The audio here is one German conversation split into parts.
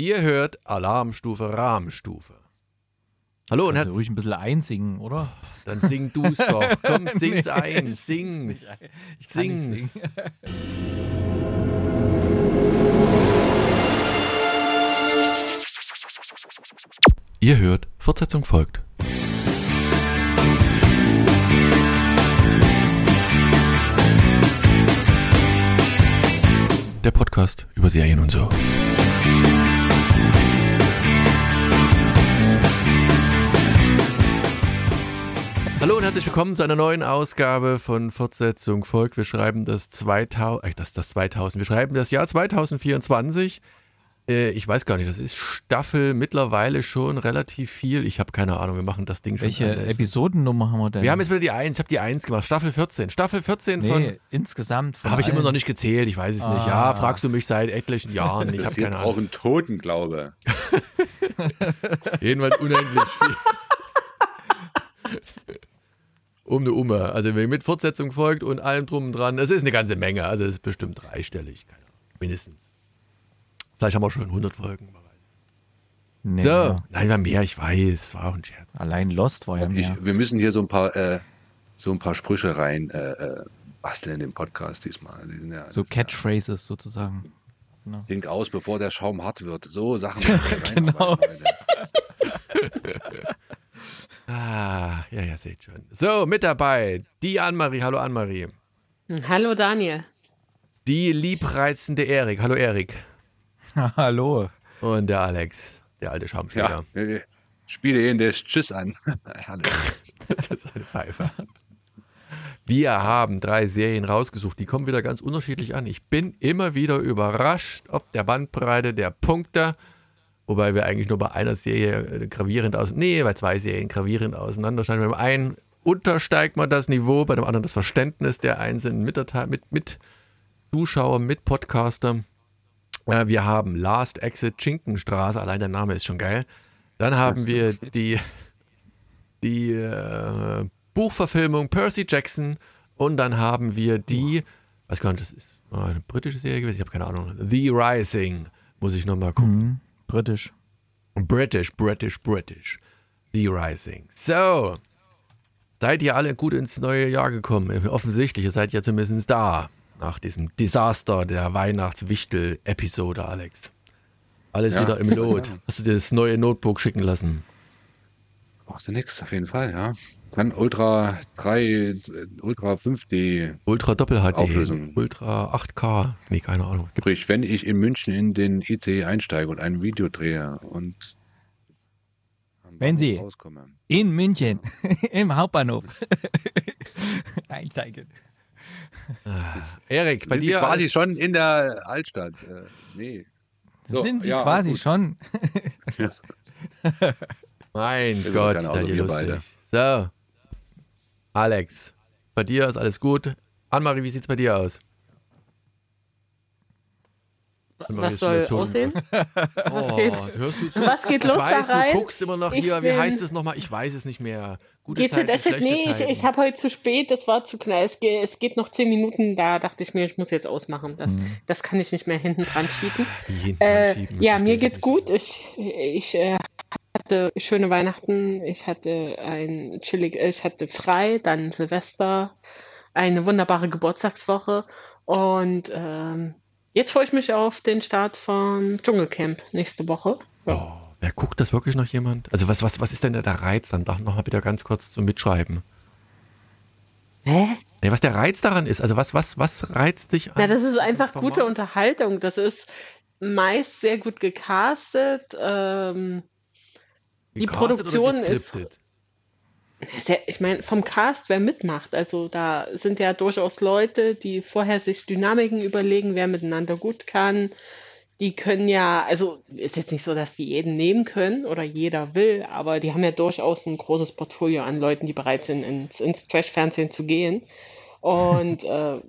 Ihr hört Alarmstufe Rahmenstufe. Hallo und herzlich. ruhig ein bisschen einsingen, oder? Dann sing du's doch. Komm, sing's Nee, ein. Sing's. nicht. Ich nicht Sing's. singen. Ihr hört, Fortsetzung folgt. Der Podcast über Serien und so. Hallo und herzlich willkommen zu einer neuen Ausgabe von Fortsetzung folgt. Wir schreiben das 2000, äh, das, das 2000, wir schreiben das Jahr 2024. Äh, ich weiß gar nicht, das ist Staffel mittlerweile schon relativ viel. Ich habe keine Ahnung, wir machen das Ding schon. Welche. Episodennummer haben wir denn? Wir haben jetzt wieder die 1, ich habe die 1 gemacht, Staffel 14. Staffel 14 von. nee, insgesamt von Habe ich immer noch nicht gezählt, ich weiß es nicht. Ja, Ah. fragst du mich seit etlichen Jahren. Ich habe keine auch Ahnung. ein Totenglaube. Jedenfalls unendlich viel. um eine Umme. Also mit Fortsetzung folgt und allem drum und dran. Es ist eine ganze Menge. Also es ist bestimmt dreistellig. Keine Ahnung. Mindestens. Vielleicht haben wir schon 100 Folgen. man weiß es Nee, nicht. So, ja. nein, war mehr, ich weiß. War auch ein Scherz. Allein Lost war ja mehr. Ich, wir müssen hier so ein paar, äh, so ein paar Sprüche rein äh, äh, basteln in den Podcast diesmal. Die sind ja, so Catchphrases sozusagen. Ja, Hink aus, bevor der Schaum hart wird. So Sachen. Genau. Ah, ja, ja, seht schon. So, mit dabei die Annemarie. Hallo Annemarie. Hallo Daniel. Die liebreizende Erik. Hallo Erik. Hallo. Und der Alex, der alte Schamschläger. Ja, äh, spiele ihn das Tschüss an. Das ist eine Pfeife. Wir haben drei Serien rausgesucht, die kommen wieder ganz unterschiedlich an. Ich bin immer wieder überrascht, ob der Bandbreite der Punkte, wobei wir eigentlich nur bei einer Serie äh, gravierend aus, nee, bei zwei Serien gravierend auseinandersteigen. Beim einen untersteigt man das Niveau, bei dem anderen das Verständnis der einzelnen Mitterteil- mit, mit Zuschauer, mit Podcaster. Äh, wir haben Last Exit Schinkenstraße, allein der Name ist schon geil. Dann haben wir die die äh, Buchverfilmung Percy Jackson und dann haben wir die, weiß gar nicht, das ist äh, eine britische Serie gewesen, ich habe keine Ahnung. The Rising, muss ich nochmal gucken. Mhm. Britisch. British, British, British. The Rising. So, seid ihr alle gut ins neue Jahr gekommen? Offensichtlich, ihr seid ja zumindest da. Nach diesem Desaster der Weihnachtswichtel-Episode, Alex. Alles Ja. wieder im Lot. Hast du dir das neue Notebook schicken lassen? Brauchst du nix, auf jeden Fall, ja. Kann Ultra 3, äh, Ultra 5D. Ultra Doppel HD, Auflösung. Ultra 8K, nee, keine Ahnung. Gibt's- Sprich, wenn ich in München in den ICE einsteige und ein Video drehe und am Wenn Sie- rauskomme. In München. Im Hauptbahnhof. Einsteigen. Erik, bei Sind Sie dir quasi alles- schon in der Altstadt. Äh, nee. So, Sind Sie ja, quasi gut. schon. Mein Gott, seid ihr lustig. beide. So, Alex, bei dir ist alles gut. Annemarie, wie sieht's bei dir aus? Annemarie Was soll aussehen? Oh, geht- hörst du zu? Was geht ich los weiß, da rein? du guckst immer noch Ich hier, wie bin- heißt es nochmal? Ich weiß es nicht mehr. Gute Geht's Zeiten, schlechte Nee, ich, Zeiten. ich habe heute zu spät, das war zu knall. Es geht, es geht noch zehn Minuten, da dachte ich mir, ich muss jetzt ausmachen. Das, Mhm. das kann ich nicht mehr hinten dran schieben. Wie hinten Äh, anschieben, ja, versteh mir ich geht's gut. Ich, ich äh, hatte schöne Weihnachten. Ich hatte ein chillig, ich hatte frei, dann Silvester, eine wunderbare Geburtstagswoche und ähm, jetzt freue ich mich auf den Start von Dschungelcamp nächste Woche. Ja. Oh, wer guckt das wirklich noch jemand? Also was, was, was ist denn der Reiz? Dann doch noch mal bitte ganz kurz zum Mitschreiben. Hä? Nee, was der Reiz daran ist, also was, was, was reizt dich an? Na, das ist einfach gute Unterhaltung. Das ist meist sehr gut gecastet. Ähm, die Produktion ist- sehr, ich meine, vom Cast, wer mitmacht. Also da sind ja durchaus Leute, die vorher sich Dynamiken überlegen, wer miteinander gut kann. Die können ja, also ist jetzt nicht so, dass die jeden nehmen können oder jeder will, aber die haben ja durchaus ein großes Portfolio an Leuten, die bereit sind, ins, ins Trash-Fernsehen zu gehen. Und äh,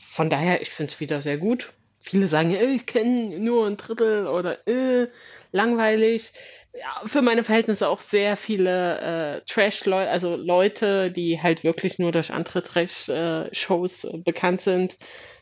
von daher, ich finde es wieder sehr gut. Viele sagen, äh, ich kenne nur ein Drittel oder äh, langweilig. Ja, für meine Verhältnisse auch sehr viele äh, Trash-Leute, also Leute, die halt wirklich nur durch andere Trash-Shows äh, bekannt sind.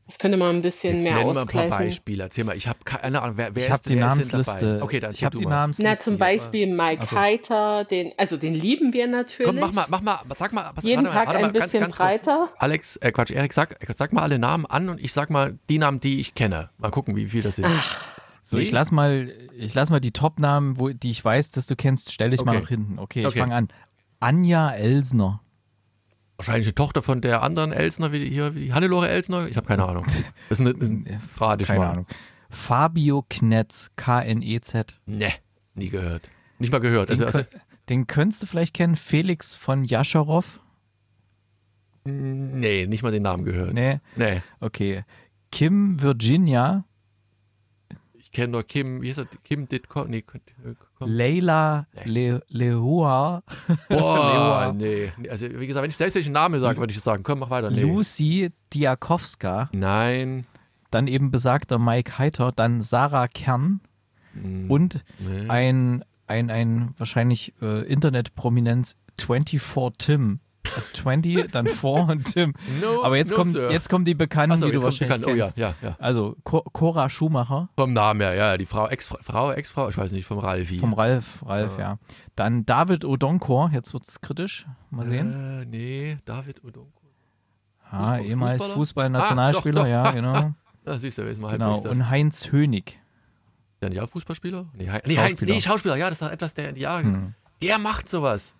Das könnte man ein bisschen Jetzt mehr nennen wir ein paar. Beispiele. Erzähl mal, ich habe keine Ahnung, wer, wer Ich ist habe die wer Namensliste. dabei? Okay, dann ich habe du die mal. Namensliste. Na, zum hier, Beispiel Mike Also- Heiter, den, also den lieben wir natürlich. Komm, mach mal, mach mal, sag mal, was, Jeden warte, mal, Tag warte mal, ein ganz, bisschen ganz kurz. breiter. Alex, äh, Quatsch, Erik, sag, sag mal alle Namen an und ich sag mal die Namen, die ich kenne. Mal gucken, wie viel das sind. So, Nee? ich lass mal, ich lass mal die Top-Namen, wo- die ich weiß, dass du kennst, stelle ich mal Okay. nach hinten. Okay, ich Okay. fange an. Anja Elsner. Wahrscheinlich eine Tochter von der anderen Elsner, wie die hier, wie die Hannelore Elsner. Ich habe keine Ahnung. Das ist eine, das ist ein Radisch Keine mal. Ahnung. Fabio Knetz, K-N-E-Z. Ne, nie gehört. Nicht mal gehört. Den, Also, also, den könntest du vielleicht kennen. Felix von Jascharow. nee, nicht mal den Namen gehört. Nee, Nee. okay. Kim Virginia, Ich kenne nur Kim, wie heißt er? Kim Ditko? Nee. Leila Le Lehua, Boah, nee. Also, wie gesagt, wenn ich selbst den Namen sage, würde ich sagen, komm, mach weiter. Nee. Lucy Diakowska, Nein. dann eben besagter Mike Heiter, dann Sarah Kern Hm, und nee. ein, ein, ein wahrscheinlich äh, Internetprominenz 24 Tim. Also 20, dann 4 und Tim. No, Aber jetzt, no, kommen, Sir. jetzt kommen die Bekannten, Achso, die du kommt wahrscheinlich bekannt. Oh ja, kennst. ja, ja. Also Co Cora Schumacher Vom Namen her, ja, die Frau, Ex-Frau, Ex-Frau, ich weiß nicht, vom Ralfi. vom Ralf, Ralf, ja. Dann David Odonkor, jetzt wird es kritisch. Mal sehen. Äh, nee, David Odonko. Ah, Fußball- ehemals? Fußballnationalspieler, Ah, ja, genau. Da siehst du, ist mal genau. das. Und Heinz Hönig. Der nicht auch Fußballspieler? Nee, Heinz, nee, Heinz, Schauspieler. nee, Schauspieler, ja, das ist etwas, der in die Jahre. Hm. Der macht sowas.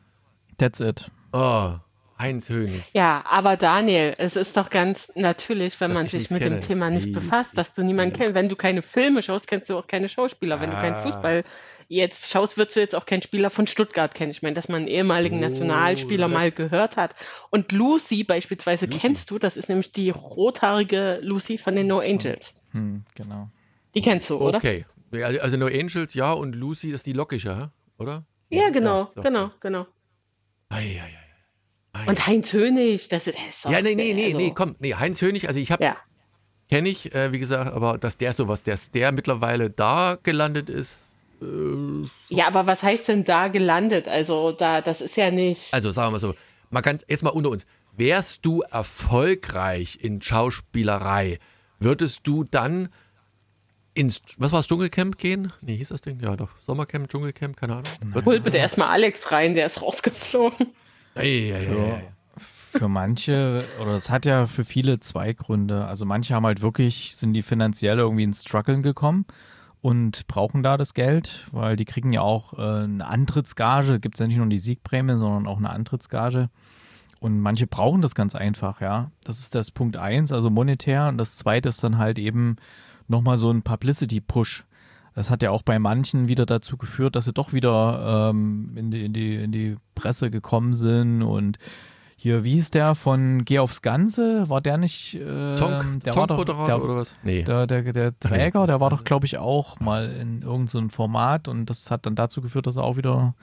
That's it. Oh, Heinz Hönig. Ja, aber Daniel, es ist doch ganz natürlich, wenn Dass man ich sich mit kenne. dem Thema nicht Mies, befasst, ich- dass du niemanden kennst. Wenn du keine Filme schaust, kennst du auch keine Schauspieler. Wenn du keinen Ah. Fußball jetzt schaust, wirst du jetzt auch keinen Spieler von Stuttgart kennen. Ich meine, dass man einen ehemaligen Oh, Nationalspieler mal gehört hat. Und Lucy beispielsweise Lucy. kennst du, das ist nämlich die rothaarige Lucy von den No Angels. Hm, genau. Die kennst du, oder? Okay. Ja, Also No Angels, ja, und Lucy ist die lockische, oder? Ja, genau, doch. genau, genau. Ei, ei, ei. Und Heinz Hönig, das ist, das ist ja, nee, nee, nee, also, nee, komm, nee, Heinz Hönig, also ich habe, Ja. kenne ich, äh, wie gesagt, aber dass der sowas, dass der mittlerweile da gelandet ist, äh, ja, aber was heißt denn da gelandet? Also da, das ist ja nicht. also sagen wir mal so, mal ganz, jetzt mal unter uns, wärst du erfolgreich in Schauspielerei, würdest du dann ins, was war das, Dschungelcamp gehen? Nee, hieß das Ding? Ja, doch, Sommercamp, Dschungelcamp, keine Ahnung. Würdest Hol bitte erstmal Alex rein, der ist rausgeflogen. Ei, ei, ei, ei. Für manche, oder es hat ja für viele zwei Gründe. Also manche haben halt wirklich, sind die finanziell irgendwie ins Struggeln gekommen und brauchen da das Geld, weil die kriegen ja auch äh, eine Antrittsgage, gibt es ja nicht nur die Siegprämie, sondern auch eine Antrittsgage. Und manche brauchen das ganz einfach, ja. Das ist das Punkt eins, also monetär. Und das zweite ist dann halt eben nochmal so ein Publicity-Push. Das hat ja auch bei manchen wieder dazu geführt, dass sie doch wieder ähm, in, die, in, die, in die Presse gekommen sind und hier, wie hieß der von Geh aufs Ganze? War der nicht? Äh, Tonk, der war doch, der, oder was? Nee. der, der, der Träger, der war doch, glaube ich, auch mal in irgendeinem so einem Format und das hat dann dazu geführt, dass er auch wieder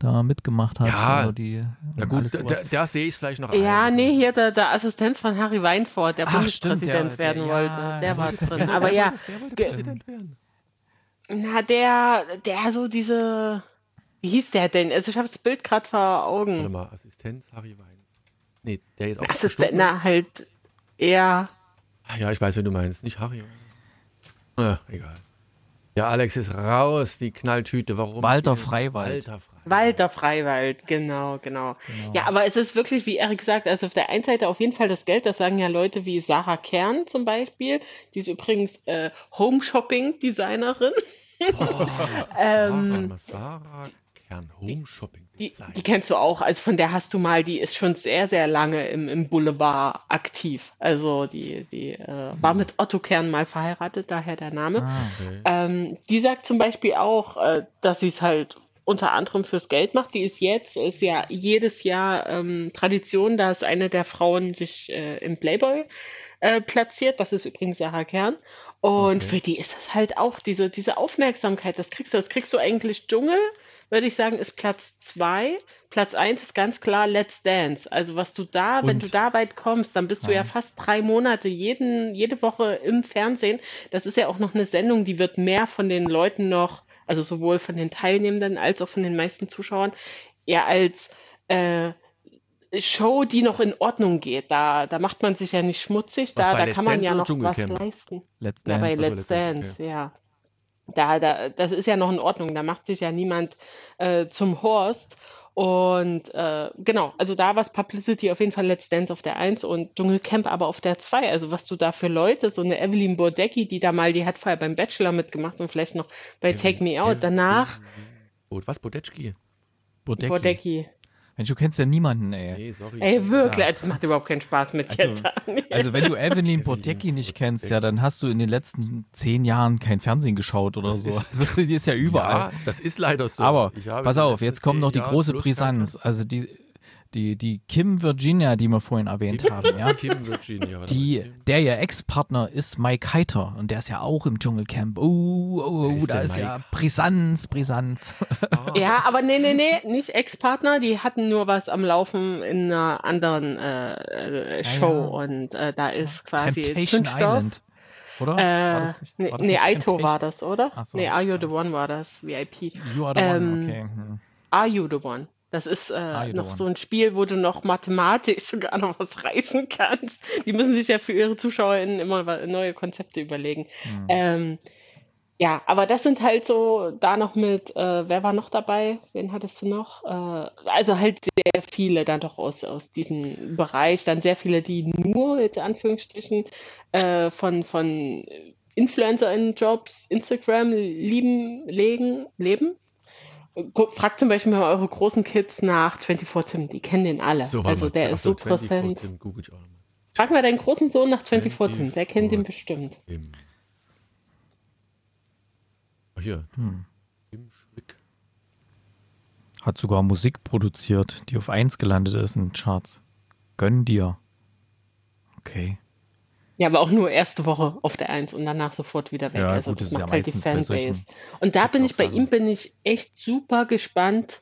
da mitgemacht hat. Ja, Also die, Na gut, da, da, sehe ich es vielleicht noch Ja, ein. nee, hier der, der Assistenz von Harry Weinfurt, der Ach, Bundespräsident stimmt, der- der- werden ja, wollte. der Der war drin. Aber ja, Der wollte Präsident werden. Na, der, der so diese, wie hieß der denn? Also ich habe das Bild gerade vor Warte Augen. mal, Assistenz Harry Wein. Nee, der ist auch Assistent, na, ist. halt eher, Ah, Ja, ich weiß, wen du meinst. Nicht Harry. Ah, egal. Ja, Alex ist raus, die Knalltüte. Warum? Walter Freiwald. Walter Freiwald. Walter Freiwald, genau, genau, Ja, aber es ist wirklich, wie Erik sagt, also auf der einen Seite auf jeden Fall das Geld, das sagen ja Leute wie Sarah Kern zum Beispiel, die ist übrigens äh, Home-Shopping-Designerin. Oh, Sarah, Sarah Kern, Home Shopping Die, Design. die kennst du auch, also von der hast du mal, die ist schon sehr, sehr lange im, im Boulevard aktiv. Also die, die äh, war mit Otto Kern mal verheiratet, daher der Name. Ah, Okay. Ähm, die sagt zum Beispiel auch, äh, dass sie es halt unter anderem fürs Geld macht. Die ist jetzt, ist ja jedes Jahr ähm, Tradition, dass eine der Frauen sich äh, im Playboy äh, platziert. Das ist übrigens Sarah Kern. Und Okay. für die ist es halt auch diese, diese Aufmerksamkeit, das kriegst du, das kriegst du eigentlich Dschungel, würde ich sagen, ist Platz zwei. Platz eins ist ganz klar Let's Dance. Also was du da, wenn Und- du da weit kommst, dann bist du ja Ja. fast drei Monate jeden, jede Woche im Fernsehen. Das ist ja auch noch eine Sendung, die wird mehr von den Leuten noch, also sowohl von den Teilnehmenden als auch von den meisten Zuschauern, eher als äh, Show, die noch in Ordnung geht. Da, da macht man sich ja nicht schmutzig, Was da, da Let's kann man Dance ja noch was Dschungelcamp? Let's leisten. Ja, Dance. bei Let's Let's Dance, Dance, ja. Da, da, das ist ja noch in Ordnung, da macht sich ja niemand äh, zum Horst. Und äh, genau, also da war es Publicity auf jeden Fall Let's Dance auf der 1 und Dschungelcamp aber auf der 2. Also was du da für Leute, so eine Evelyn Bordecki, die da mal, die hat vorher beim Bachelor mitgemacht und vielleicht noch bei Take Me Out. Danach Oh, was? Bodecki. Bordecki. Mensch, du kennst ja niemanden, ey. Nee, sorry. Ey, wirklich, Ja. das macht überhaupt keinen Spaß mit Also, jetzt. also wenn du Evelyn Bodecki nicht kennst, ja, dann hast du in den letzten zehn Jahren kein Fernsehen geschaut oder Das so. ist- Also die ist ja überall. Ja, das ist leider so. Aber Ich habe pass auf, jetzt kommt noch die große Brisanz. Also die, die, die Kim Virginia, die wir vorhin erwähnt haben, ja. Kim Virginia. Die, der ihr Ex-Partner ist Mike Heiter und der ist ja auch im Dschungelcamp. Oh, oh, oh ist da ist Mike? ja Brisanz, Brisanz. Ja, aber nee, nee, nee, nicht Ex-Partner, die hatten nur was am Laufen in einer anderen äh, äh, Show ja. und äh, da ist quasi Temptation Zündstoff. Island. Oder? war Äh, das nicht, nee, war das nee Aito war das, oder? Ach so. Nee, Are You the One war das, VIP. You are the Ähm, one, okay. Hm. Are You the One? Das ist äh, noch so ein Spiel, wo du noch mathematisch sogar noch was reißen kannst. Die müssen sich ja für ihre ZuschauerInnen immer neue Konzepte überlegen. Hm. Ähm, ja, aber das sind halt so, da noch mit, äh, wer war noch dabei? Wen hattest du noch? Äh, also halt sehr viele dann doch aus, aus diesem Bereich, dann sehr viele, die nur, in Anführungsstrichen, äh, von, von InfluencerInnen-Jobs, Instagram lieben, legen, leben. Fragt zum Beispiel mal eure großen Kids nach 24 Tim, die kennen den alle. So, also mal. der ist so 24 präsent. Tim, google ich auch nochmal. Frag mal deinen großen Sohn nach 24 Tim, der kennt 24 den bestimmt. Tim. Ach, hier. Hm. Tim Schwick. Hat sogar Musik produziert, die auf 1 gelandet ist in den Charts. Gönn dir. Okay. Ja, aber auch nur erste Woche auf der Eins und danach sofort wieder weg. Ja, also gut, das ist ja halt die Fanbase. Und da bin ich bei ihm bin ich echt super gespannt,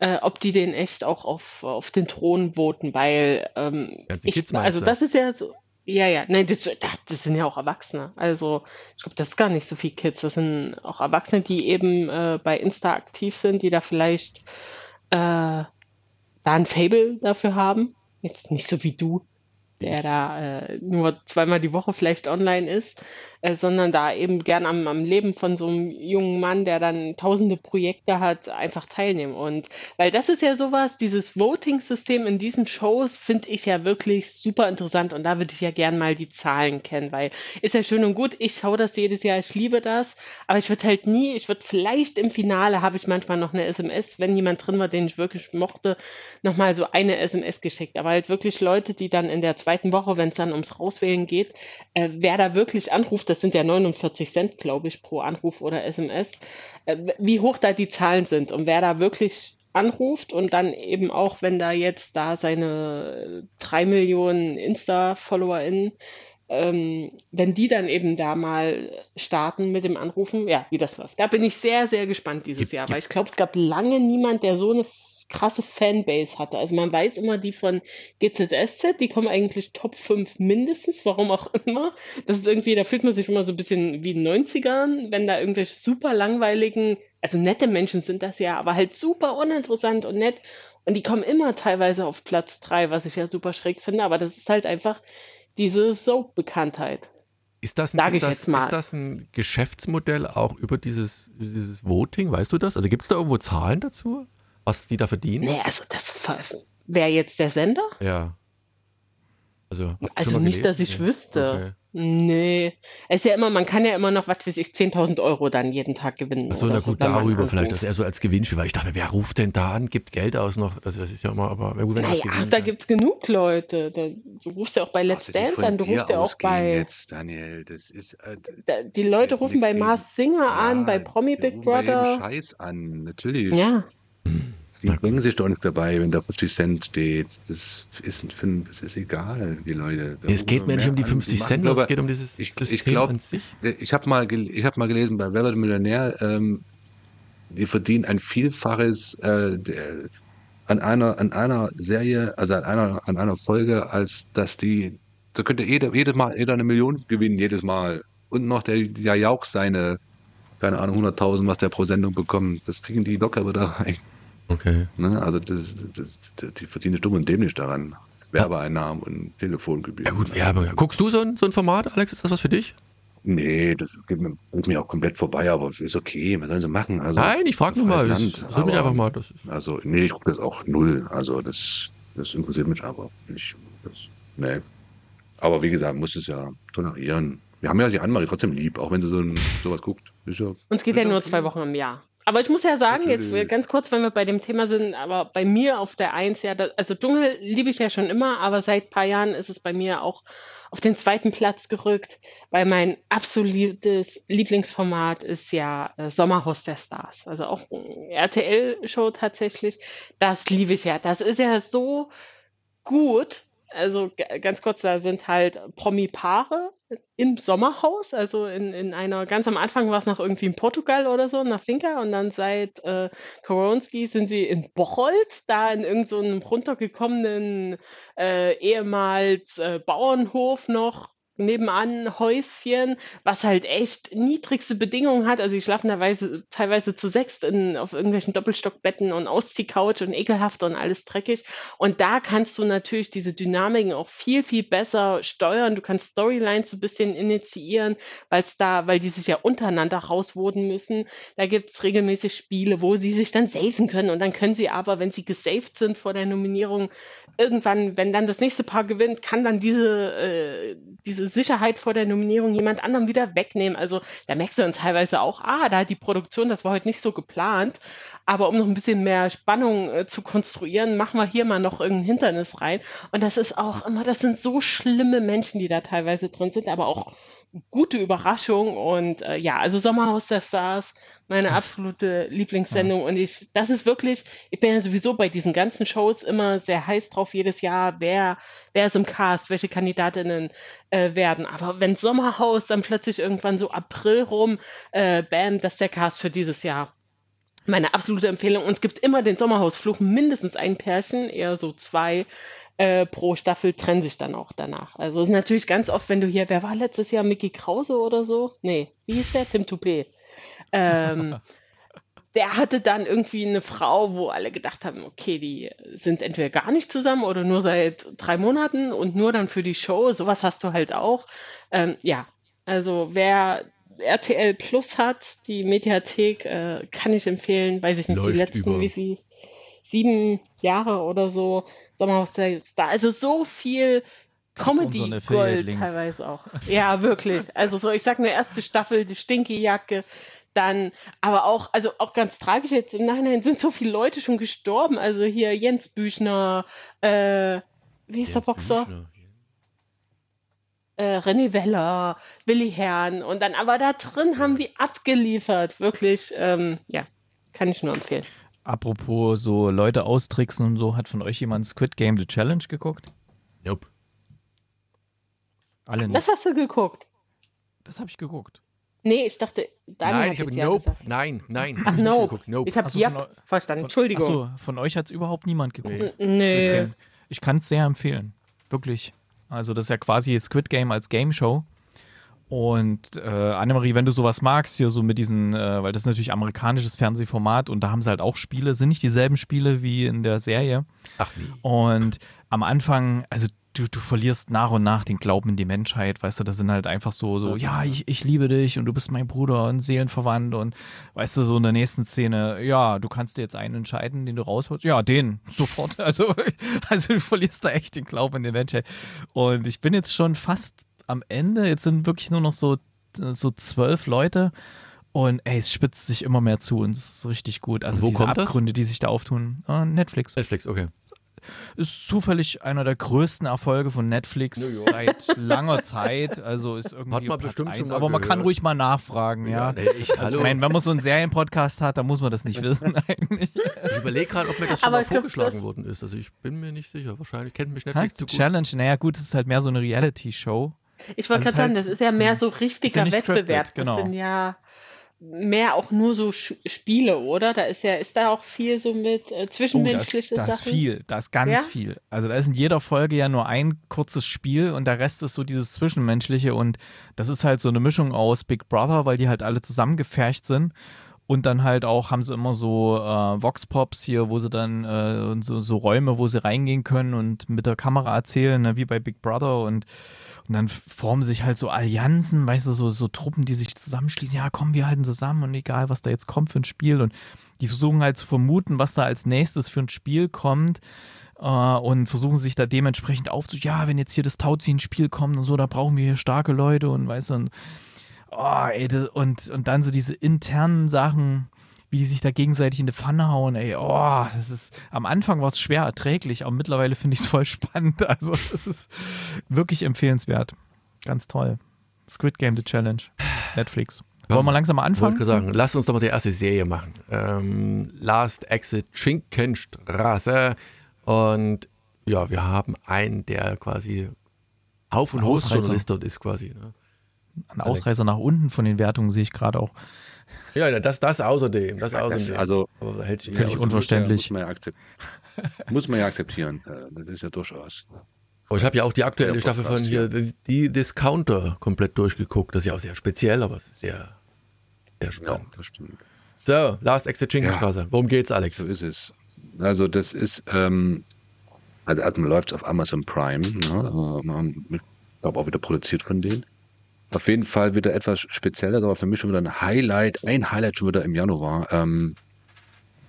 äh, ob die den echt auch auf, auf den Thron voten, weil ähm, Ganze ich, Kids also das ist ja so. Ja, ja, nein, das, das das sind ja auch Erwachsene. Also ich glaube, das ist gar nicht so viel Kids. Das sind auch Erwachsene, die eben äh, bei Insta aktiv sind, die da vielleicht äh, da ein Fable dafür haben. Jetzt nicht so wie du, der da äh, nur zweimal die Woche vielleicht online ist, äh, sondern da eben gern am, am Leben von so einem jungen Mann, der dann tausende Projekte hat, einfach teilnehmen. Und weil das ist ja sowas, dieses Voting-System in diesen Shows finde ich ja wirklich super interessant und da würde ich ja gern mal die Zahlen kennen, weil ist ja schön und gut, ich schaue das jedes Jahr, ich liebe das, aber ich würde halt nie, ich würde vielleicht im Finale habe ich manchmal noch eine SMS, wenn jemand drin war, den ich wirklich mochte, nochmal so eine SMS geschickt. Aber halt wirklich Leute, die dann in der zweiten Woche, wenn es dann ums Rauswählen geht, äh, wer da wirklich anruft, das sind ja 49 Cent, glaube ich, pro Anruf oder SMS, äh, wie hoch da die Zahlen sind und wer da wirklich anruft und dann eben auch, wenn da jetzt da seine drei Millionen Insta-FollowerInnen ähm, wenn die dann eben da mal starten mit dem Anrufen, ja, wie das läuft. Da bin ich sehr, sehr gespannt dieses Gibt- Jahr, weil ich glaube, es gab lange niemand, der so eine krasse Fanbase hatte. Also man weiß immer, die von GZSZ, die kommen eigentlich Top 5 mindestens, warum auch immer. Das ist irgendwie, da fühlt man sich immer so ein bisschen wie in den 90ern, wenn da irgendwelche super langweiligen, also nette Menschen sind das ja, aber halt super uninteressant und nett. Und die kommen immer teilweise auf Platz 3, was ich ja super schräg finde, aber das ist halt einfach diese Soap-Bekanntheit. Ist das, ein, ist, das, ist das ein Geschäftsmodell auch über dieses, dieses Voting? Weißt du das? Also gibt es da irgendwo Zahlen dazu? Was die da verdienen? Nee, also das wäre jetzt der Sender? Ja. Also, Also schon mal nicht, gelesen? dass ich Nee. wüsste. Okay. Nee. Es ist ja immer, man kann ja immer noch, was weiß ich, 10.000 Euro dann jeden Tag gewinnen. Achso, na so, gut, man darüber vielleicht, anruft. das eher so als Gewinnspiel, weil ich dachte, wer ruft denn da an, gibt Geld aus noch? Das, das ist ja immer, aber na gut, wenn Naja, gewinnen da gibt es genug Leute. Da, du rufst ja auch bei Let's Dance an, du rufst ja auch bei. jetzt, Daniel. Das ist. Äh, Da, die Leute rufen bei Mars Singer an, bei Ja, Promi die Big bei Brother. Scheiß an, natürlich. Ja, Die denken sich doch nicht dabei, wenn da 50 Cent steht. Das ist, für- das ist egal, die Leute. Da es geht mir nicht um die an, 50 machen Cent, aber- es geht um dieses ich, System ich glaube, an sich. ich habe mal, ich hab mal gelesen, bei Wer wird Millionär, ähm, die verdienen ein Vielfaches äh, der, an, einer, an einer Serie, also an einer, an einer Folge, als dass die, da könnte jeder, jedes Mal, jeder eine Million gewinnen, jedes Mal. Und noch der, der Jauch seine, keine Ahnung, 100.000, was der pro Sendung bekommt. Das kriegen die locker wieder rein. Okay. Ne? Also das, das, das, die verdienen stumm und dämlich daran. Werbeeinnahmen und Telefongebühren. Ja gut, Werbung. Guckst du so ein, so ein Format, Alex? Ist das was für dich? Nee, das geht mir, geht mir auch komplett vorbei, aber es ist okay, was sollen sie machen? Also, Nein, ich frage nur mal. Das mich einfach mal. Das ist, Also, nee, ich gucke das auch null. Also, das, das interessiert mich aber nicht. Das, nee. Aber wie gesagt, muss es ja tolerieren. Wir haben ja die Annemarie trotzdem lieb, auch wenn sie so ein, sowas guckt. Ist ja, Uns geht ja nur okay. zwei Wochen im Jahr. Aber ich muss ja sagen, jetzt Natürlich. ganz kurz, wenn wir bei dem Thema sind, aber bei mir auf der Eins, ja, also Dschungel liebe ich ja schon immer, aber seit ein paar Jahren ist es bei mir auch auf den zweiten Platz gerückt, weil mein absolutes Lieblingsformat ist ja äh, Sommerhaus der Stars. Also auch RTL-Show tatsächlich. Das liebe ich ja. Das ist ja so gut. Also ganz kurz, da sind halt Promi-Paare im Sommerhaus, also in, in einer, ganz am Anfang war es noch irgendwie in Portugal oder so, der Finca, und dann seit äh, Koronski sind sie in Bocholt, da in irgendeinem so runtergekommenen äh, ehemals äh, Bauernhof noch nebenan Häuschen, was halt echt niedrigste Bedingungen hat. Also die schlafen teilweise, teilweise zu sechst in, auf irgendwelchen Doppelstockbetten und Ausziehcouch und ekelhaft und alles dreckig. Und da kannst du natürlich diese Dynamiken auch viel, viel besser steuern. Du kannst Storylines so ein bisschen initiieren, weil es da, weil die sich ja untereinander rauswoden müssen. Da gibt es regelmäßig Spiele, wo sie sich dann safen können. Und dann können sie aber, wenn sie gesaved sind vor der Nominierung, irgendwann, wenn dann das nächste Paar gewinnt, kann dann diese, äh, diese Sicherheit vor der Nominierung jemand anderem wieder wegnehmen. Also da merkst du dann teilweise auch, ah, da hat die Produktion, das war heute nicht so geplant. Aber um noch ein bisschen mehr Spannung äh, zu konstruieren, machen wir hier mal noch irgendein Hindernis rein. Und das ist auch immer, das sind so schlimme Menschen, die da teilweise drin sind, aber auch gute Überraschung. Und äh, ja, also Sommerhaus der Stars, meine absolute Lieblingssendung. Und ich, das ist wirklich, ich bin ja sowieso bei diesen ganzen Shows immer sehr heiß drauf jedes Jahr, wer, wer ist im Cast, welche Kandidatinnen äh, werden. Aber wenn Sommerhaus dann plötzlich irgendwann so April rum, äh, bam, das ist der Cast für dieses Jahr. Meine absolute Empfehlung. Und es gibt immer den Sommerhausflug, mindestens ein Pärchen, eher so zwei äh, pro Staffel, trennen sich dann auch danach. Also es ist natürlich ganz oft, wenn du hier, wer war letztes Jahr, Mickey Krause oder so? Nee, wie hieß der? Tim Toupé. Ähm, der hatte dann irgendwie eine Frau, wo alle gedacht haben, okay, die sind entweder gar nicht zusammen oder nur seit drei Monaten und nur dann für die Show. Sowas hast du halt auch. Ähm, ja, also wer RTL Plus hat, die Mediathek, äh, kann ich empfehlen, weiß ich nicht, Läuft die letzten, über. wie viel, sieben Jahre oder so, Sommerhaus der Star. Also so viel Comedy unseren Gold Affiliate-Link. teilweise auch. Ja, wirklich. Also so, ich sag eine erste Staffel, die Stinky-Jacke, dann, aber auch, also auch ganz tragisch jetzt im Nachhinein sind so viele Leute schon gestorben. Also hier Jens Büchner, äh, wie ist der Jens Boxer? Büchner. Äh, René Weller, Willi Herrn und dann, aber da drin haben die abgeliefert, wirklich, ähm, ja, kann ich nur empfehlen. Apropos so Leute austricksen und so, hat von euch jemand Squid Game The Challenge geguckt? Nope. Alle nicht. Das hast du geguckt. Das habe ich geguckt. Nee, ich dachte, Daniel Nein, hat ich habe ja Nope. gesagt. Nein, nein. Ach, hab ich Nope. Nope. Ich habe so, eu- verstanden. Entschuldigung. Achso, von euch hat es überhaupt niemand geguckt. Nee. Game. Ich kann es sehr empfehlen. Wirklich. Also, das ist ja quasi Squid Game als Game Show. Und äh, Annemarie, wenn du sowas magst, hier so mit diesen, äh, weil das ist natürlich amerikanisches Fernsehformat und da haben sie halt auch Spiele, sind nicht dieselben Spiele wie in der Serie. Ach nee. Und am Anfang, also du, du verlierst nach und nach den Glauben in die Menschheit, weißt du, das sind halt einfach so, so, ja, ich, ich liebe dich und du bist mein Bruder und Seelenverwandt und weißt du, so in der nächsten Szene, ja, du kannst dir jetzt einen entscheiden, den du rausholst. Ja, den, sofort. Also, also du verlierst da echt den Glauben in die Menschheit. Und ich bin jetzt schon fast am Ende, jetzt sind wirklich nur noch so, so zwölf Leute. Und ey, es spitzt sich immer mehr zu und es ist richtig gut. Also Wo diese kommt das? Abgründe, die sich da auftun. Äh, Netflix Netflix, okay. Ist zufällig einer der größten Erfolge von Netflix seit langer Zeit. Also ist irgendwie Hat man Platz bestimmt schon eins. mal Aber man kann gehört. ruhig mal nachfragen, ja. nee, ich, Also hallo. ich meine, wenn man so einen Serienpodcast hat, dann muss man das nicht wissen eigentlich. ich überlege gerade, ob mir das schon Aber mal glaub, vorgeschlagen das- worden ist. Also ich bin mir nicht sicher. Wahrscheinlich kennt mich Ha, Netflix Die zu gut. Challenge, naja gut, es ist halt mehr so eine Reality-Show. Ich wollte Das gerade sagen, halt- das ist ja mehr so ja richtiger scripted, Wettbewerb. genau. Das sind ja mehr auch nur so Sch Spiele, oder? Da ist ja, ist da auch viel so mit äh, Oh, da ist, Sachen. viel, da ist ganz Ja? viel. Also da ist in jeder Folge ja nur ein kurzes Spiel und der Rest ist so dieses Zwischenmenschliche und das ist halt so eine Mischung aus Big Brother, weil die halt alle zusammengefercht sind Und dann halt auch haben sie immer so äh, Vox-Pops hier, wo sie dann äh, so, so Räume, wo sie reingehen können und mit der Kamera erzählen, ne, wie bei Big Brother und und dann formen sich halt so Allianzen, weißt du, so, so Truppen, die sich zusammenschließen. Ja, kommen wir halten zusammen und egal, was da jetzt kommt für ein Spiel. Und die versuchen halt zu vermuten, was da als nächstes für ein Spiel kommt. Äh, und versuchen sich da dementsprechend aufzu. Ja, wenn jetzt hier das Tauziehen-Spiel kommt und so, da brauchen wir hier starke Leute und weißt du. Und, oh, ey, das, und, und dann so diese internen Sachen wie die sich da gegenseitig in die Pfanne hauen, ey, oh, das ist, am Anfang war es schwer erträglich, aber mittlerweile finde ich es voll spannend. Also, es ist wirklich empfehlenswert. Ganz toll. Squid Game The Challenge. Netflix. Wollen wir langsam mal anfangen? Ich wollte sagen, lass uns doch mal die erste Serie machen. Ähm, Last Exit Schinkenstraße. Und ja, wir haben einen, der quasi Auf- und dort ist quasi. Ne? Ein Ausreißer nach unten von den Wertungen sehe ich gerade auch. Ja, das, das außerdem. Das außerdem. Das, also völlig unverständlich. Muss man, ja muss man ja akzeptieren. Äh, das ist ja durchaus. Aber ich habe ja auch die aktuelle Staffel von hier, die Discounter, komplett durchgeguckt. Das ist ja auch sehr speziell, aber es ist sehr, sehr spannend. Ja, das stimmt. So, Last Exit Schinkenstraße. Ja, Worum geht's, Alex? So ist es. Also, das ist, ähm, also erstmal läuft es auf Amazon Prime. Ne? Ich glaube auch wieder produziert von denen. Auf jeden Fall wieder etwas Spezielles, aber für mich schon wieder ein Highlight, ein Highlight schon wieder im Januar. Ähm,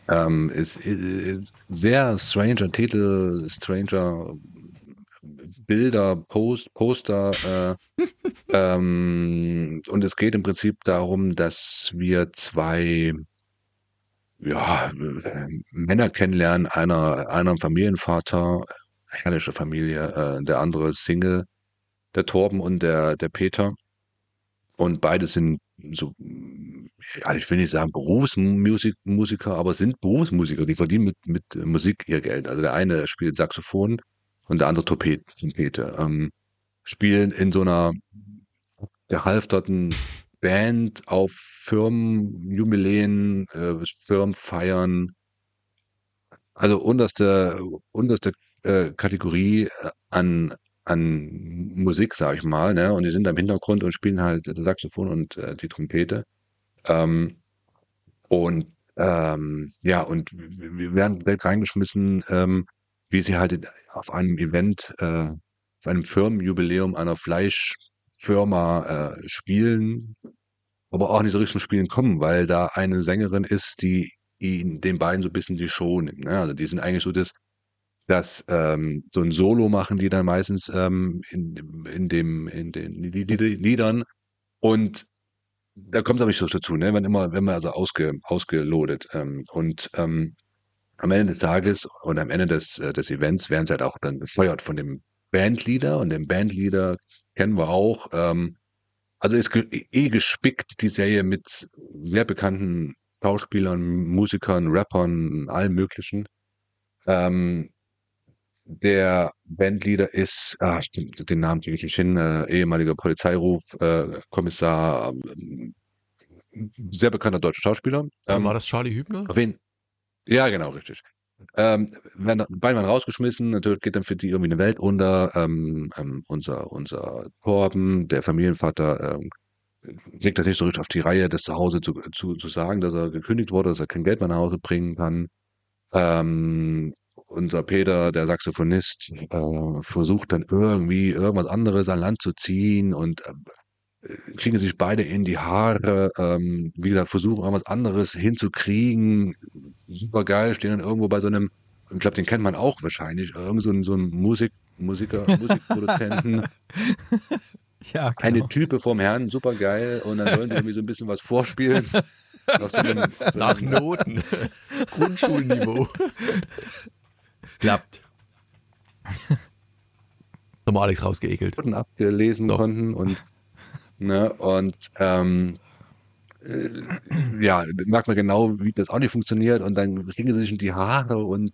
ähm, ist äh, sehr stranger Titel, stranger Bilder, Post, Poster. Äh, ähm, und es geht im Prinzip darum, dass wir zwei ja, Männer kennenlernen, einer, einer Familienvater, herrliche Familie, äh, der andere Single, der Torben und der, der Peter. Und beide sind so, ja, ich will nicht sagen Berufsmusiker, aber sind Berufsmusiker, die verdienen mit, mit Musik ihr Geld. Also der eine spielt Saxophon und der andere Trompete. Ähm, spielen in so einer gehalfterten Band auf Firmenjubiläen, äh, Firmenfeiern. Also unterste, unterste äh, Kategorie äh, an an Musik, sag ich mal, ne? Und die sind da im Hintergrund und spielen halt das Saxophon und äh, die Trompete. Ähm, und ähm, ja, und wir werden direkt reingeschmissen, ähm, wie sie halt auf einem Event, äh, auf einem Firmenjubiläum einer Fleischfirma äh, spielen, aber auch nicht so richtig zum Spielen kommen, weil da eine Sängerin ist, die ihn, den beiden so ein bisschen die Show nimmt. Ne? Also die sind eigentlich so das dass ähm, so ein Solo machen die dann meistens ähm, in, in, dem, in den Liedern. Und da kommt es aber nicht so dazu, ne? wenn, immer, wenn man also ausge, ausgelodet. Ähm, und ähm, am Ende des Tages und am Ende des, äh, des Events werden sie halt auch dann befeuert von dem Bandleader und dem Bandleader kennen wir auch. Ähm, also ist eh gespickt die Serie mit sehr bekannten Schauspielern, Musikern, Rappern, allem möglichen. Ähm, der Bandleader ist, ah, stimmt, den Namen kriege ich nicht hin, äh, ehemaliger Polizeiruf, äh, Kommissar, äh, sehr bekannter deutscher Schauspieler. Ähm, war das Charlie Hübner? Wen? Ja, genau, richtig. Ähm, werden beide waren rausgeschmissen, natürlich geht dann für die irgendwie eine Welt unter. Ähm, ähm, unser, unser Torben, der Familienvater, ähm, legt das nicht so richtig auf die Reihe, das zu Hause zu, zu, zu sagen, dass er gekündigt wurde, dass er kein Geld mehr nach Hause bringen kann. Ähm, unser Peter, der Saxophonist, äh, versucht dann irgendwie irgendwas anderes an Land zu ziehen und äh, kriegen sich beide in die Haare. Ähm, wie gesagt, versuchen irgendwas anderes hinzukriegen. Super geil, stehen dann irgendwo bei so einem, ich glaube, den kennt man auch wahrscheinlich, irgend so ein, so ein Musik, Musiker, Musikproduzenten. ja, genau. Eine Type vom Herrn, super geil. Und dann sollen die irgendwie so ein bisschen was vorspielen. Nach, so einem, so Nach Noten. Grundschulniveau klappt. Nochmal Alex rausgeekelt. Und abgelesen Doch. konnten und, ne, und ähm, äh, ja, merkt man genau, wie das auch nicht funktioniert und dann kriegen sie sich in die Haare und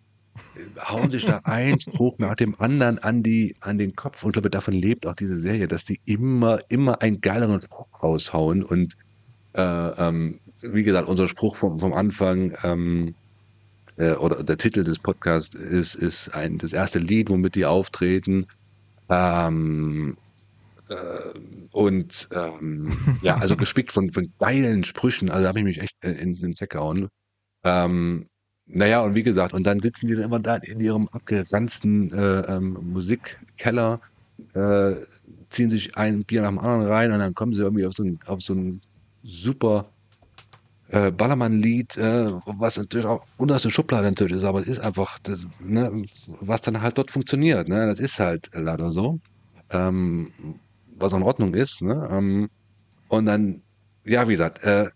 äh, hauen sich da ein Spruch nach dem anderen an die an den Kopf und ich glaube davon lebt auch diese Serie, dass die immer immer einen geileren Spruch raushauen und äh, ähm, wie gesagt unser Spruch vom, vom Anfang ähm, äh, oder der Titel des Podcasts ist, ist ein, das erste Lied, womit die auftreten. Ähm, Äh, und ähm, ja, also gespickt von, von geilen Sprüchen. Also da habe ich mich echt in, in den Check gehauen. Ähm, naja, und wie gesagt, und dann sitzen die dann immer da in ihrem abgeranzten äh, ähm, Musikkeller, äh, ziehen sich ein Bier nach dem anderen rein und dann kommen sie irgendwie auf so ein, auf so ein super äh, Ballermann-Lied, äh, was natürlich auch unterste Schublade natürlich ist, aber es ist einfach, das, ne, was dann halt dort funktioniert. Ne? Das ist halt leider so. Ähm, was in Ordnung ist. Ne? Ähm, und dann, ja, wie gesagt, äh,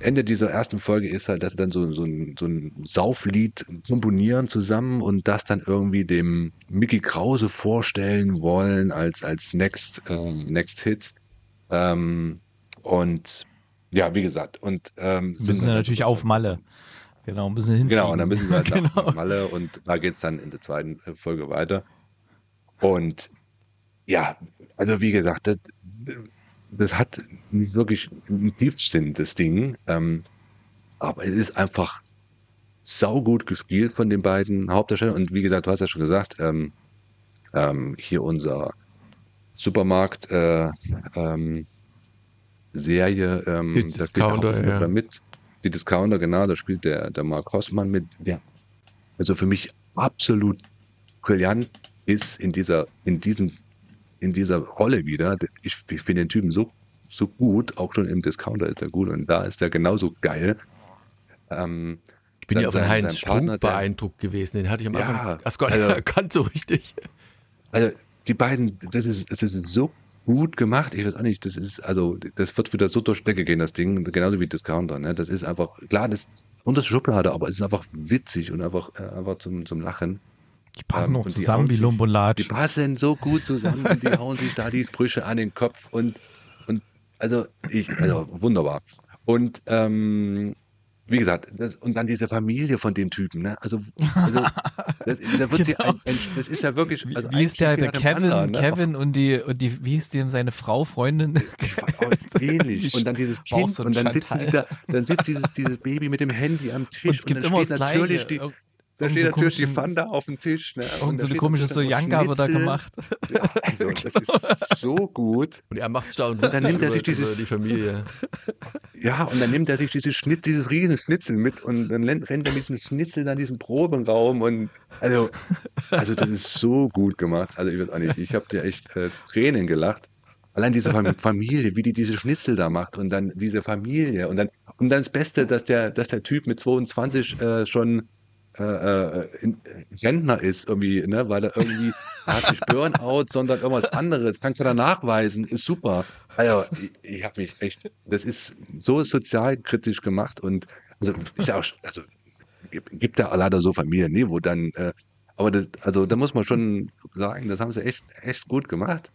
Ende dieser ersten Folge ist halt, dass sie dann so, so, ein, so ein Sauflied komponieren zusammen und das dann irgendwie dem Mickey Krause vorstellen wollen als, als Next, äh, Next Hit. Ähm, und ja, wie gesagt, und ähm, müssen sie natürlich auf Malle. Genau, müssen hinfliegen. Genau, und dann müssen sie halt genau. nach Malle und da geht es dann in der zweiten äh, Folge weiter. Und ja, also wie gesagt, das, das hat wirklich einen Tiefsinn, das Ding. Ähm, aber es ist einfach saugut gespielt von den beiden Hauptdarstellern. Und wie gesagt, du hast ja schon gesagt, ähm, ähm, hier unser Supermarkt äh, ähm, Serie, ähm, die Discounter, ja. mit. Die Discounter, genau, da spielt der, der Mark Hossmann mit. Der, also für mich absolut brillant ist in dieser, in diesem in dieser Rolle wieder. Ich, ich finde den Typen so, so gut, auch schon im Discounter ist er gut und da ist er genauso geil. Ähm, ich bin ja auf den Heinz Strunk beeindruckt gewesen, den hatte ich am Anfang ja, erst gar nicht also, erkannt so richtig. Also die beiden, das ist, das ist so gut gemacht. Ich weiß auch nicht, das ist, also das wird wieder so durch Strecke gehen, das Ding, genauso wie Discounter. Ne? Das ist einfach, klar, das ist unter Schublade, aber es ist einfach witzig und einfach, äh, einfach zum, zum Lachen. Die passen ähm, auch zusammen wie und Latsch. Die passen so gut zusammen und die hauen sich da die Sprüche an den Kopf und, und also ich, also wunderbar. Und ähm, wie gesagt, das, und dann diese Familie von dem Typen, ne? Also, also das, da wird genau. ein, ein, das ist ja wirklich. Also wie ist der, der Kevin, anderen, ne? Kevin und die, und die, wie ist dem seine Frau, Freundin? ähnlich. Und dann dieses Kind so und dann sitzen die da, dann sitzt dieses, dieses Baby mit dem Handy am Tisch und, es gibt und dann immer steht natürlich die, da steht so natürlich die Fanda auf dem Tisch. Ne? Und, und so eine komische so Janka wird da gemacht. Ja, also das ist so gut. Und er macht da und dann nimmt er sich diese, die Familie. Ja, und dann nimmt er sich dieses Schnitt, dieses riesen Schnitzel mit und dann rennt er mit diesem Schnitzel dann diesen Probenraum und also, also das ist so gut gemacht. Also ich weiß auch nicht, ich habe dir echt äh, Tränen gelacht. Allein diese Familie, wie die diese Schnitzel da macht und dann diese Familie und dann und dann das Beste, dass der, dass der Typ mit 22 äh, schon äh, äh, Rentner ist, irgendwie, ne, weil er irgendwie, hat nicht Burnout, sondern irgendwas anderes. Kannst du da nachweisen, ist super. Also, ich, ich habe mich echt, das ist so sozialkritisch gemacht und also ist ja auch, also gibt ja leider so Familien, ne, wo dann, äh, aber das, also da muss man schon sagen, das haben sie echt, echt gut gemacht.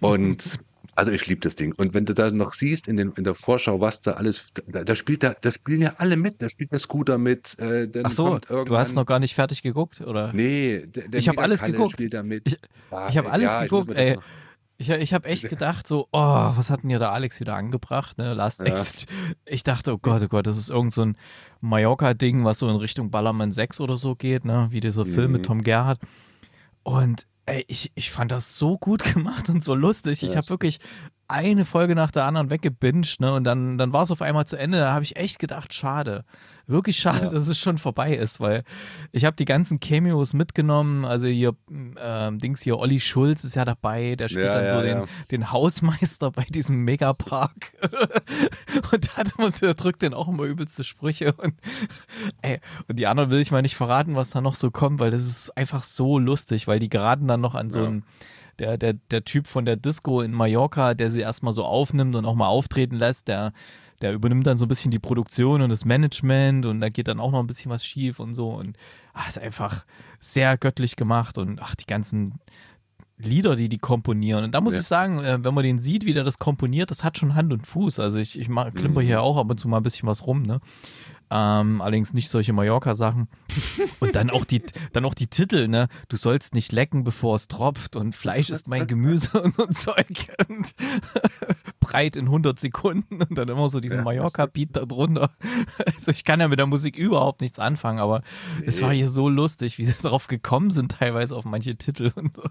Und also ich liebe das Ding. Und wenn du da noch siehst in, den, in der Vorschau, was da alles, da, da spielt da, da spielen ja alle mit. Da spielt der Scooter mit. Äh, Ach so, du hast noch gar nicht fertig geguckt, oder? Nee, der, der ich habe alles geguckt. Spielt da mit. Ich, ja, ich habe alles ja, geguckt, ich ey. Ich, ich habe echt gedacht, so, oh, was hat denn hier der Alex wieder angebracht, ne? Last ja. Exit. Ich dachte, oh Gott, oh Gott, das ist irgend so ein Mallorca-Ding, was so in Richtung Ballermann 6 oder so geht, ne? Wie dieser mhm. Film mit mhm. Tom Gerhardt. Und ey, ich, ich fand das so gut gemacht und so lustig. Ich habe wirklich eine Folge nach der anderen weggebinged, ne? Und dann, dann war es auf einmal zu Ende. Da habe ich echt gedacht, schade. Wirklich schade, ja. dass es schon vorbei ist, weil ich habe die ganzen Cameos mitgenommen. Also hier, äh, Dings hier, Olli Schulz ist ja dabei, der spielt ja, dann so ja, den, den Hausmeister bei diesem Megapark. und hat, der drückt den auch immer übelste Sprüche. Und, ey, und die anderen will ich mal nicht verraten, was da noch so kommt, weil das ist einfach so lustig, weil die geraten dann noch an so ein der, der, der Typ von der Disco in Mallorca, der sie erstmal so aufnimmt und auch mal auftreten lässt, der, der übernimmt dann so ein bisschen die Produktion und das Management und da geht dann auch noch ein bisschen was schief und so und ach, ist einfach sehr göttlich gemacht und ach, die ganzen Lieder, die die komponieren. Und da muss ja. ich sagen, äh, wenn man den sieht, wie der das komponiert, das hat schon Hand und Fuß. Also ich, ich klimper mhm. hier auch ab und zu mal ein bisschen was rum, ne? Ähm, allerdings nicht solche Mallorca-Sachen. Und dann auch die, dann auch die Titel, ne? Du sollst nicht lecken, bevor es tropft und Fleisch ist mein Gemüse und so ein Zeug. Und breit in 100 Sekunden und dann immer so diesen Mallorca-Beat da drunter. Also ich kann ja mit der Musik überhaupt nichts anfangen, aber es war hier so lustig, wie sie darauf gekommen sind, teilweise auf manche Titel und so.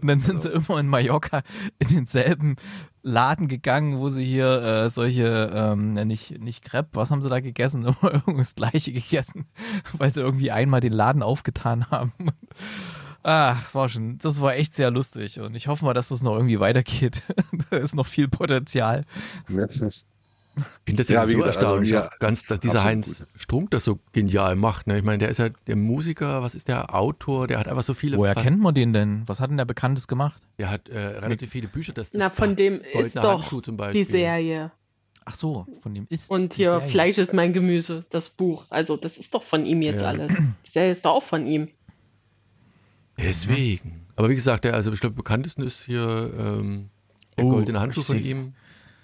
Und dann sind sie immer in Mallorca in denselben Laden gegangen, wo sie hier äh, solche, ähm, nicht, nicht Crepe, was haben sie da gegessen? Immer irgendwas Gleiche gegessen, weil sie irgendwie einmal den Laden aufgetan haben. Ah, das war schon, das war echt sehr lustig und ich hoffe mal, dass das noch irgendwie weitergeht. da ist noch viel Potenzial. Ich finde das ja, Ja, so gesagt, also erstaunlich, ja, auch ganz, dass dieser absolut Heinz Strunk das so genial macht. Ne? Ich meine, der ist ja der Musiker, was ist der Autor, der hat einfach so viele. Woher kennt man den denn? Was hat denn der Bekanntes gemacht? Der hat äh, relativ viele Bücher. Das, das Na, von dem ist Goldene doch Handschuh zum die Beispiel. Serie. Ach so, von dem ist. Und die hier Serie. Fleisch ist mein Gemüse, das Buch. Also das ist doch von ihm jetzt Ja. alles. Die Serie ist doch auch von ihm. Deswegen. Aber wie gesagt, der, also glaube, bekanntesten ist hier ähm, der Oh, goldene Handschuh von ihm.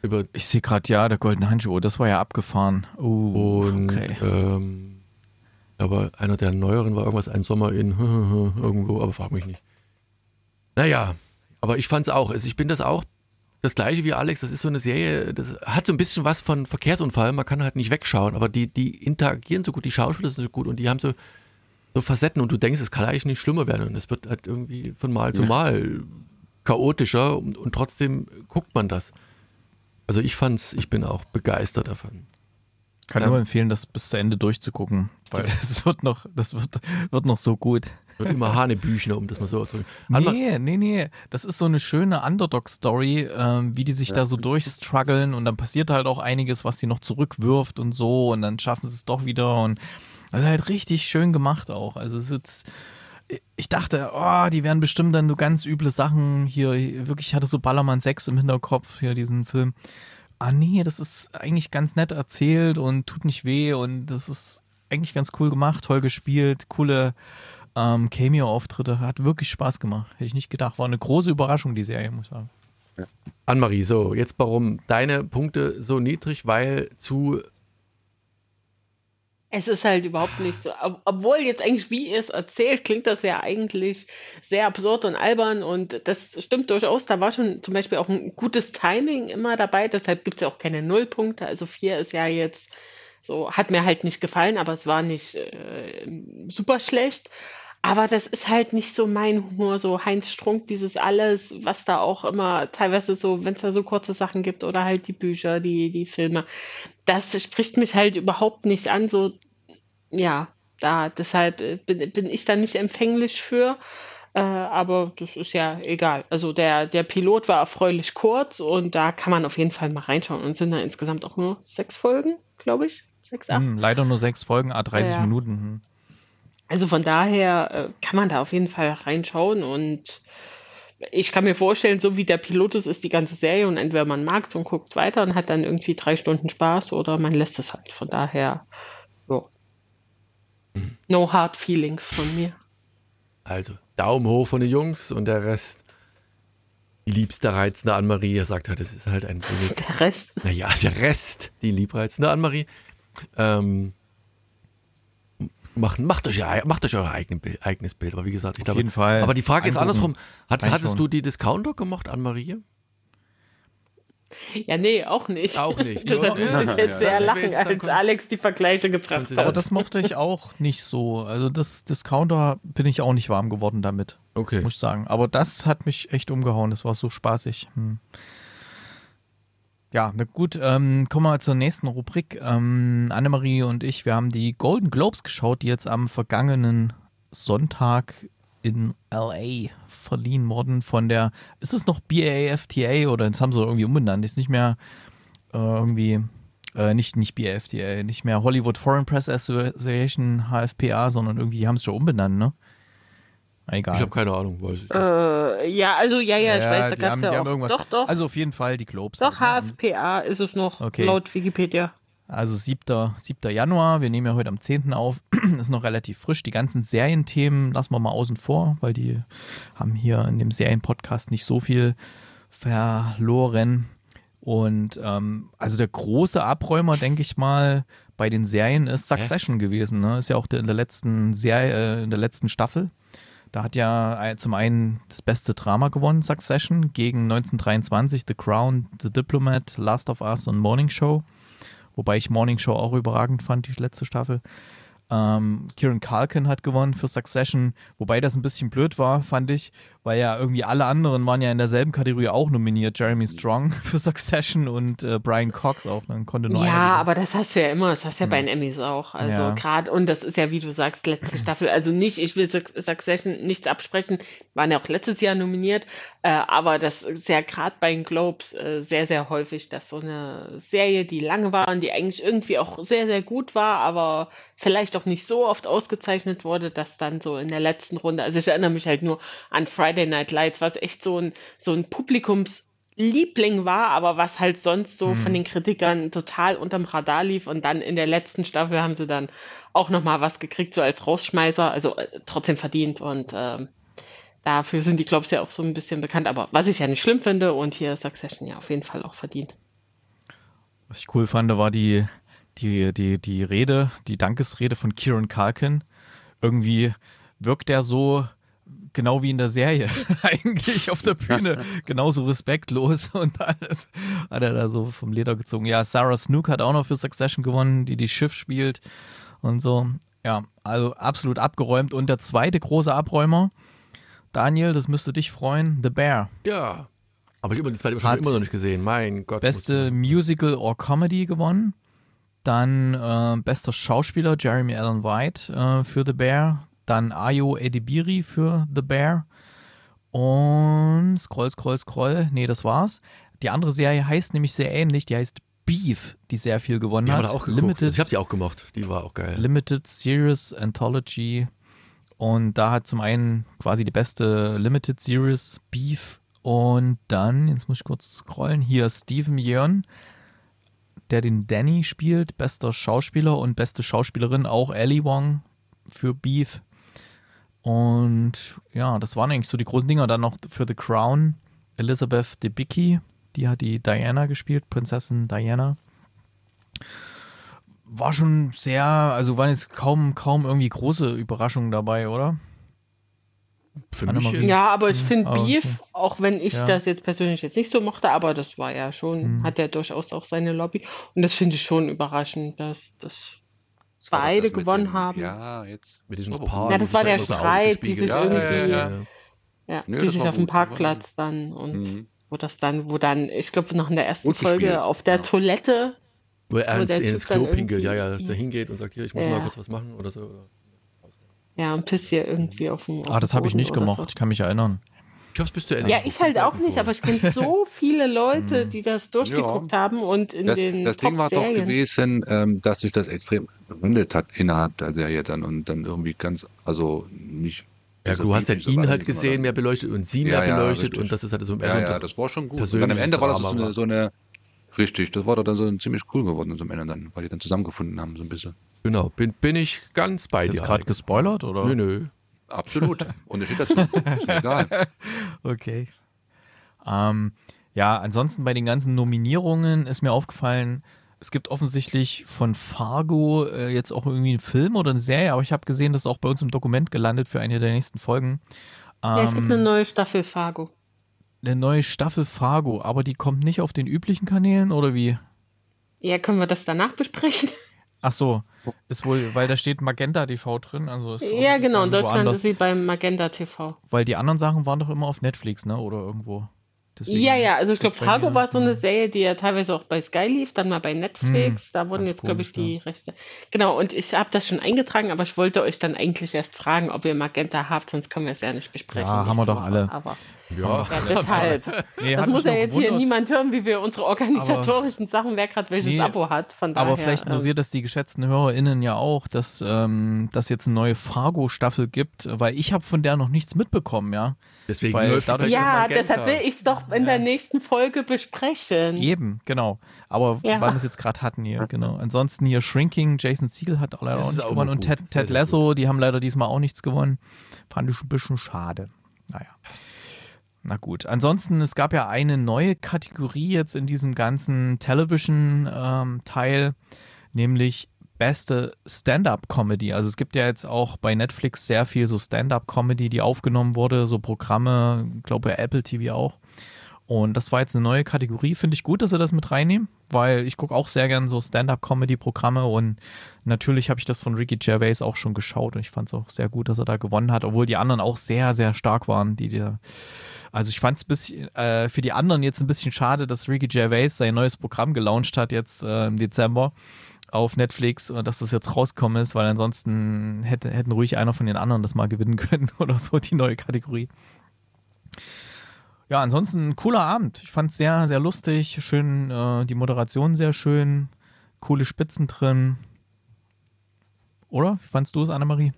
Über, Ich sehe gerade, ja, der goldene Handschuh, oh, das war ja abgefahren. Oh, und okay. ähm, aber einer der neueren war irgendwas, ein Sommer in irgendwo, aber frag mich nicht. Naja, aber ich fand es auch. Also ich bin das auch das gleiche wie Alex. Das ist so eine Serie, das hat so ein bisschen was von Verkehrsunfall. Man kann halt nicht wegschauen, aber die, die interagieren so gut, die Schauspieler sind so gut und die haben so, so Facetten und du denkst, es kann eigentlich nicht schlimmer werden und es wird halt irgendwie von Mal zu Mal chaotischer und, und trotzdem guckt man das. Also ich fand's, ich bin auch begeistert davon. Kann ähm, nur empfehlen, das bis zu Ende durchzugucken, weil das wird noch, das wird, wird noch so gut. Wird immer Hanebüchner, um das mal so auszudrücken. Nee, nee, nee. Das ist so eine schöne Underdog-Story, ähm, wie die sich da so durchstruggeln und dann passiert halt auch einiges, was sie noch zurückwirft und so und dann schaffen sie es doch wieder und also halt richtig schön gemacht auch. Also es ist jetzt, ich dachte, oh, die werden bestimmt dann so ganz üble Sachen hier, wirklich, ich hatte so Ballermann 6 im Hinterkopf, hier diesen Film. Ah nee, das ist eigentlich ganz nett erzählt und tut nicht weh und das ist eigentlich ganz cool gemacht, toll gespielt, coole ähm, Cameo-Auftritte, hat wirklich Spaß gemacht. Hätte ich nicht gedacht. War eine große Überraschung, die Serie, muss ich sagen. Annemarie, so, jetzt warum deine Punkte so niedrig, weil zu Es ist halt überhaupt nicht so. Ob, obwohl jetzt eigentlich, wie ihr es erzählt, klingt das ja eigentlich sehr absurd und albern und das stimmt durchaus. Da war schon zum Beispiel auch ein gutes Timing immer dabei. Deshalb gibt es ja auch keine Nullpunkte. Also vier ist ja jetzt so, hat mir halt nicht gefallen, aber es war nicht äh, super schlecht. Aber das ist halt nicht so mein Humor, so Heinz Strunk, dieses alles, was da auch immer teilweise so, wenn es da so kurze Sachen gibt oder halt die Bücher, die, die Filme, das spricht mich halt überhaupt nicht an, so, ja, da, deshalb äh, bin, bin ich da nicht empfänglich für, äh, aber das ist ja egal. Also der, der Pilot war erfreulich kurz und da kann man auf jeden Fall mal reinschauen und sind da insgesamt auch nur sechs Folgen, glaube ich, sechs, acht. Hm, leider nur sechs Folgen, a 30 Ja. Minuten. Also von daher äh, kann man da auf jeden Fall reinschauen und ich kann mir vorstellen, so wie der Pilot ist, ist die ganze Serie und entweder man mag es und guckt weiter und hat dann irgendwie drei Stunden Spaß oder man lässt es halt. Von daher, ja. No hard feelings von mir. Also, Daumen hoch von den Jungs und der Rest. Die liebste reizende Annemarie, ihr sagt halt, es ist halt ein wenig, Der Rest, naja, der Rest, die liebreizende Annemarie. Ähm, macht, macht, euch, macht euch euer eigen eigenes Bild. Aber wie gesagt, ich Auf glaube. jeden Fall Aber die Frage ist andersrum. Hattest, hattest du die Discounter gemacht, Annemarie? ja, nee, auch nicht. Auch nicht. Deshalb Ja, muss ich jetzt ja. sehr Das lachen, als Alex die Vergleiche gebracht hat. Aber das mochte ich auch nicht so. Also das Discounter bin ich auch nicht warm geworden damit, Okay. muss ich sagen. Aber das hat mich echt umgehauen. Das war so spaßig. Hm. Ja, na gut, ähm, kommen wir zur nächsten Rubrik. Ähm, Annemarie und ich, wir haben die Golden Globes geschaut, die jetzt am vergangenen Sonntag in LA verliehen wurden von der, ist es noch BAFTA oder jetzt haben sie irgendwie umbenannt, ist nicht mehr äh, irgendwie, äh, nicht, nicht BAFTA, nicht mehr Hollywood Foreign Press Association, HFPA, sondern irgendwie, haben es schon umbenannt, ne? Egal. Ich habe keine Ahnung, weiß ich nicht. Äh, ja, also ja, ja, ich weiß, da die gab haben, es die ja haben auch. irgendwas. Doch, doch, Also auf jeden Fall die Globes. doch? HFPA ist es noch, Okay. laut Wikipedia. Also 7. 7. Januar, wir nehmen ja heute am 10. auf, ist noch relativ frisch. Die ganzen Serienthemen lassen wir mal außen vor, weil die haben hier in dem Serienpodcast nicht so viel verloren. Und ähm, also der große Abräumer, denke ich mal, bei den Serien ist Succession gewesen. Ne? Ist ja auch in der letzten Serie, äh, in der letzten Staffel. Da hat ja zum einen das beste Drama gewonnen, Succession, gegen 1923 The Crown, The Diplomat, Last of Us und Morning Show. Wobei ich Morning Show auch überragend fand, die letzte Staffel. Ähm, Kieran Culkin hat gewonnen für Succession, wobei das ein bisschen blöd war, fand ich, weil ja irgendwie alle anderen waren ja in derselben Kategorie auch nominiert. Jeremy Strong für Succession und äh, Brian Cox auch. Dann konnte nur Ja, aber das hast du ja immer, das hast du ja bei den Emmys auch. Also ja. gerade, und das ist ja, wie du sagst, letzte Staffel. Also nicht, ich will Succession nichts absprechen, waren ja auch letztes Jahr nominiert, äh, aber das ist ja gerade bei den Globes äh, sehr, sehr häufig, dass so eine Serie, die lange war und die eigentlich irgendwie auch sehr, sehr gut war, aber vielleicht auch nicht so oft ausgezeichnet wurde, dass dann so in der letzten Runde, also ich erinnere mich halt nur an Friday Night Lights, was echt so ein, so ein Publikumsliebling war, aber was halt sonst so mhm. von den Kritikern total unterm Radar lief und dann in der letzten Staffel haben sie dann auch nochmal was gekriegt, so als Rausschmeißer, also äh, trotzdem verdient und äh, dafür sind die Clubs ja auch so ein bisschen bekannt, aber was ich ja nicht schlimm finde und hier Succession ja auf jeden Fall auch verdient. Was ich cool fand, war die, die, die, die Rede, die Dankesrede von Kieran Culkin. Irgendwie wirkt er so genau wie in der Serie eigentlich auf der Bühne genauso respektlos und alles hat er da so vom Leder gezogen. Ja, Sarah Snook hat auch noch für Succession gewonnen, die die Schiff spielt und so. Ja, also absolut abgeräumt. Und der zweite große Abräumer, Daniel, das müsste dich freuen, The Bear. Ja, aber ich habe die zweite schon immer noch nicht gesehen. Mein Gott. Beste Musical or Comedy gewonnen. Dann äh, bester Schauspieler Jeremy Allen White äh, für The Bear. Dann Ayo Edibiri für The Bear. Und scroll, scroll, scroll. Nee, das war's. Die andere Serie heißt nämlich sehr ähnlich. Die heißt Beef, die sehr viel gewonnen die hat. Auch Limited, ich habe die auch gemacht. Die war auch geil. Limited Series Anthology. Und da hat zum einen quasi die beste Limited Series Beef. Und dann, jetzt muss ich kurz scrollen, hier Steven Yeun, der den Danny spielt, bester Schauspieler und beste Schauspielerin auch Ellie Wong für Beef. Und ja, das waren eigentlich so die großen Dinger. Dann noch für The Crown Elizabeth Debicki, die hat die Diana gespielt, Prinzessin Diana. War schon sehr, also waren jetzt kaum, kaum irgendwie große Überraschungen dabei, oder? Für mich ja, aber ich finde oh, Beef, okay. auch wenn ich ja. das jetzt persönlich jetzt nicht so mochte, aber das war ja schon, mhm. hat er durchaus auch seine Lobby. Und das finde ich schon überraschend, dass das beide gewonnen dem, haben. Ja, jetzt. Mit diesem Paar. Ja, das war der Streit, die sich ja, irgendwie. Ja, ja, Nö, die sich auf dem Parkplatz dann und mhm. wo das dann, wo dann, ich glaube, noch in der ersten Folge auf der Toilette. Wo er ernst ins Klo pinkelt, ja, ja, da hingeht und sagt, hier, ich muss mal kurz was machen oder so. Ja, und pisst hier irgendwie auf dem. Auf ah, das habe ich nicht gemocht, so. ich kann mich erinnern. Ich hab's bis zu Ende Ja, ich halt auch nicht, aber ich kenne so viele Leute, hm. die das durchgeguckt ja. haben und in das, den Das Ding war doch gewesen, ähm, dass sich das extrem gewandelt hat innerhalb der Serie dann und dann irgendwie ganz, also nicht. Ja, also du hast dann ihn halt gesehen, mehr beleuchtet und sie mehr ja, beleuchtet ja, und das ist halt so ein Ja, ja, das war schon gut. Und dann am Ende war das so eine, so eine, richtig, das war doch dann so ziemlich cool geworden zum Ende dann, weil die dann zusammengefunden haben so ein bisschen. Genau, bin, bin ich ganz bei ist dir. Hast du gerade gespoilert oder? Nö, nö. Absolut. Und es steht dazu. ist mir egal. Okay. Ähm, ja, ansonsten bei den ganzen Nominierungen ist mir aufgefallen, es gibt offensichtlich von Fargo äh, jetzt auch irgendwie einen Film oder eine Serie, aber ich habe gesehen, das ist auch bei uns im Dokument gelandet für eine der nächsten Folgen. Ähm, ja, es gibt eine ähm, neue Staffel Fargo. Eine neue Staffel Fargo, aber die kommt nicht auf den üblichen Kanälen oder wie? Ja, können wir das danach besprechen? Ach so, ist wohl, weil da steht Magenta TV drin. Also ist ja, genau, in Deutschland woanders. ist sie beim Magenta TV. Weil die anderen Sachen waren doch immer auf Netflix, ne? Oder irgendwo. Deswegen ja, ja, also ich glaube, Fargo war so eine Serie, die ja teilweise auch bei Sky lief, dann mal bei Netflix. Hm, da wurden jetzt, glaube ich, die ja. Rechte. Genau, und ich habe das schon eingetragen, aber ich wollte euch dann eigentlich erst fragen, ob ihr Magenta habt, sonst können wir es ja nicht besprechen. Ja, haben wir doch alle. Aber ja, ja deshalb. nee, das muss ja jetzt gewundert. hier niemand hören, wie wir unsere organisatorischen aber, Sachen, wer gerade welches nee, Abo hat. Von daher, aber vielleicht ähm, interessiert das die geschätzten HörerInnen ja auch, dass ähm, das jetzt eine neue Fargo-Staffel gibt, weil ich habe von der noch nichts mitbekommen, ja. Deswegen weil läuft dadurch, Ja, deshalb will ich es doch in ja. der nächsten Folge besprechen. Eben, genau. Aber ja. weil wir es jetzt gerade hatten hier, genau. Ansonsten hier Shrinking, Jason Siegel hat leider auch nicht gewonnen und Ted, Ted Lasso, die haben leider diesmal auch nichts gewonnen. Fand ich ein bisschen schade. Naja. Na gut. Ansonsten, es gab ja eine neue Kategorie jetzt in diesem ganzen Television-Teil, ähm, nämlich beste Stand-up-Comedy. Also es gibt ja jetzt auch bei Netflix sehr viel so Stand-up-Comedy, die aufgenommen wurde, so Programme, glaube bei Apple TV auch. Und das war jetzt eine neue Kategorie. Finde ich gut, dass sie das mit reinnehmen, weil ich gucke auch sehr gern so Stand-up-Comedy-Programme und natürlich habe ich das von Ricky Gervais auch schon geschaut und ich fand es auch sehr gut, dass er da gewonnen hat, obwohl die anderen auch sehr, sehr stark waren, die dir. Also ich fand es äh, für die anderen jetzt ein bisschen schade, dass Ricky Gervais sein neues Programm gelauncht hat jetzt äh, im Dezember auf Netflix und dass das jetzt rausgekommen ist, weil ansonsten hätte, hätten ruhig einer von den anderen das mal gewinnen können oder so, die neue Kategorie. Ja, ansonsten ein cooler Abend. Ich fand es sehr, sehr lustig. Schön, äh, die Moderation sehr schön. Coole Spitzen drin. Oder? Wie fandst du es, Annemarie?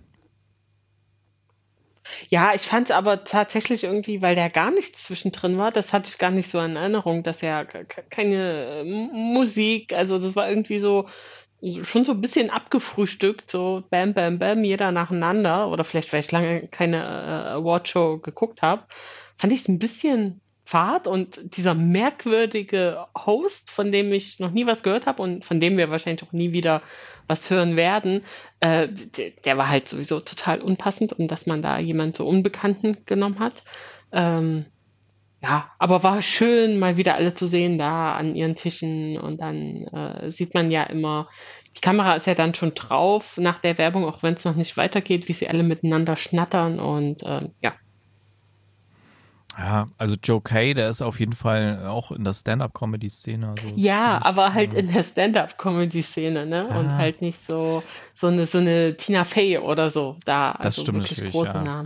Ja, ich fand es aber tatsächlich irgendwie, weil da gar nichts zwischendrin war, das hatte ich gar nicht so in Erinnerung, dass ja keine Musik, also das war irgendwie so schon so ein bisschen abgefrühstückt, so bam, bam, bam, jeder nacheinander. Oder vielleicht, weil ich lange keine äh, Awardshow geguckt habe fand ich es ein bisschen fad und dieser merkwürdige Host, von dem ich noch nie was gehört habe und von dem wir wahrscheinlich auch nie wieder was hören werden, äh, der, der, war halt sowieso total unpassend und dass man da jemand so Unbekannten genommen hat. Ähm, ja, aber war schön, mal wieder alle zu sehen da an ihren Tischen und dann äh, sieht man ja immer, die Kamera ist ja dann schon drauf nach der Werbung, auch wenn es noch nicht weitergeht, wie sie alle miteinander schnattern und äh, ja, ja, also Joe Kay, der ist auf jeden Fall auch in der Stand-up-Comedy-Szene. Also ja, aber halt in der Stand-up-Comedy-Szene, ne? Ah. Und halt nicht so, so eine, so eine Tina Fey oder so. Da, das also stimmt natürlich. Große ja.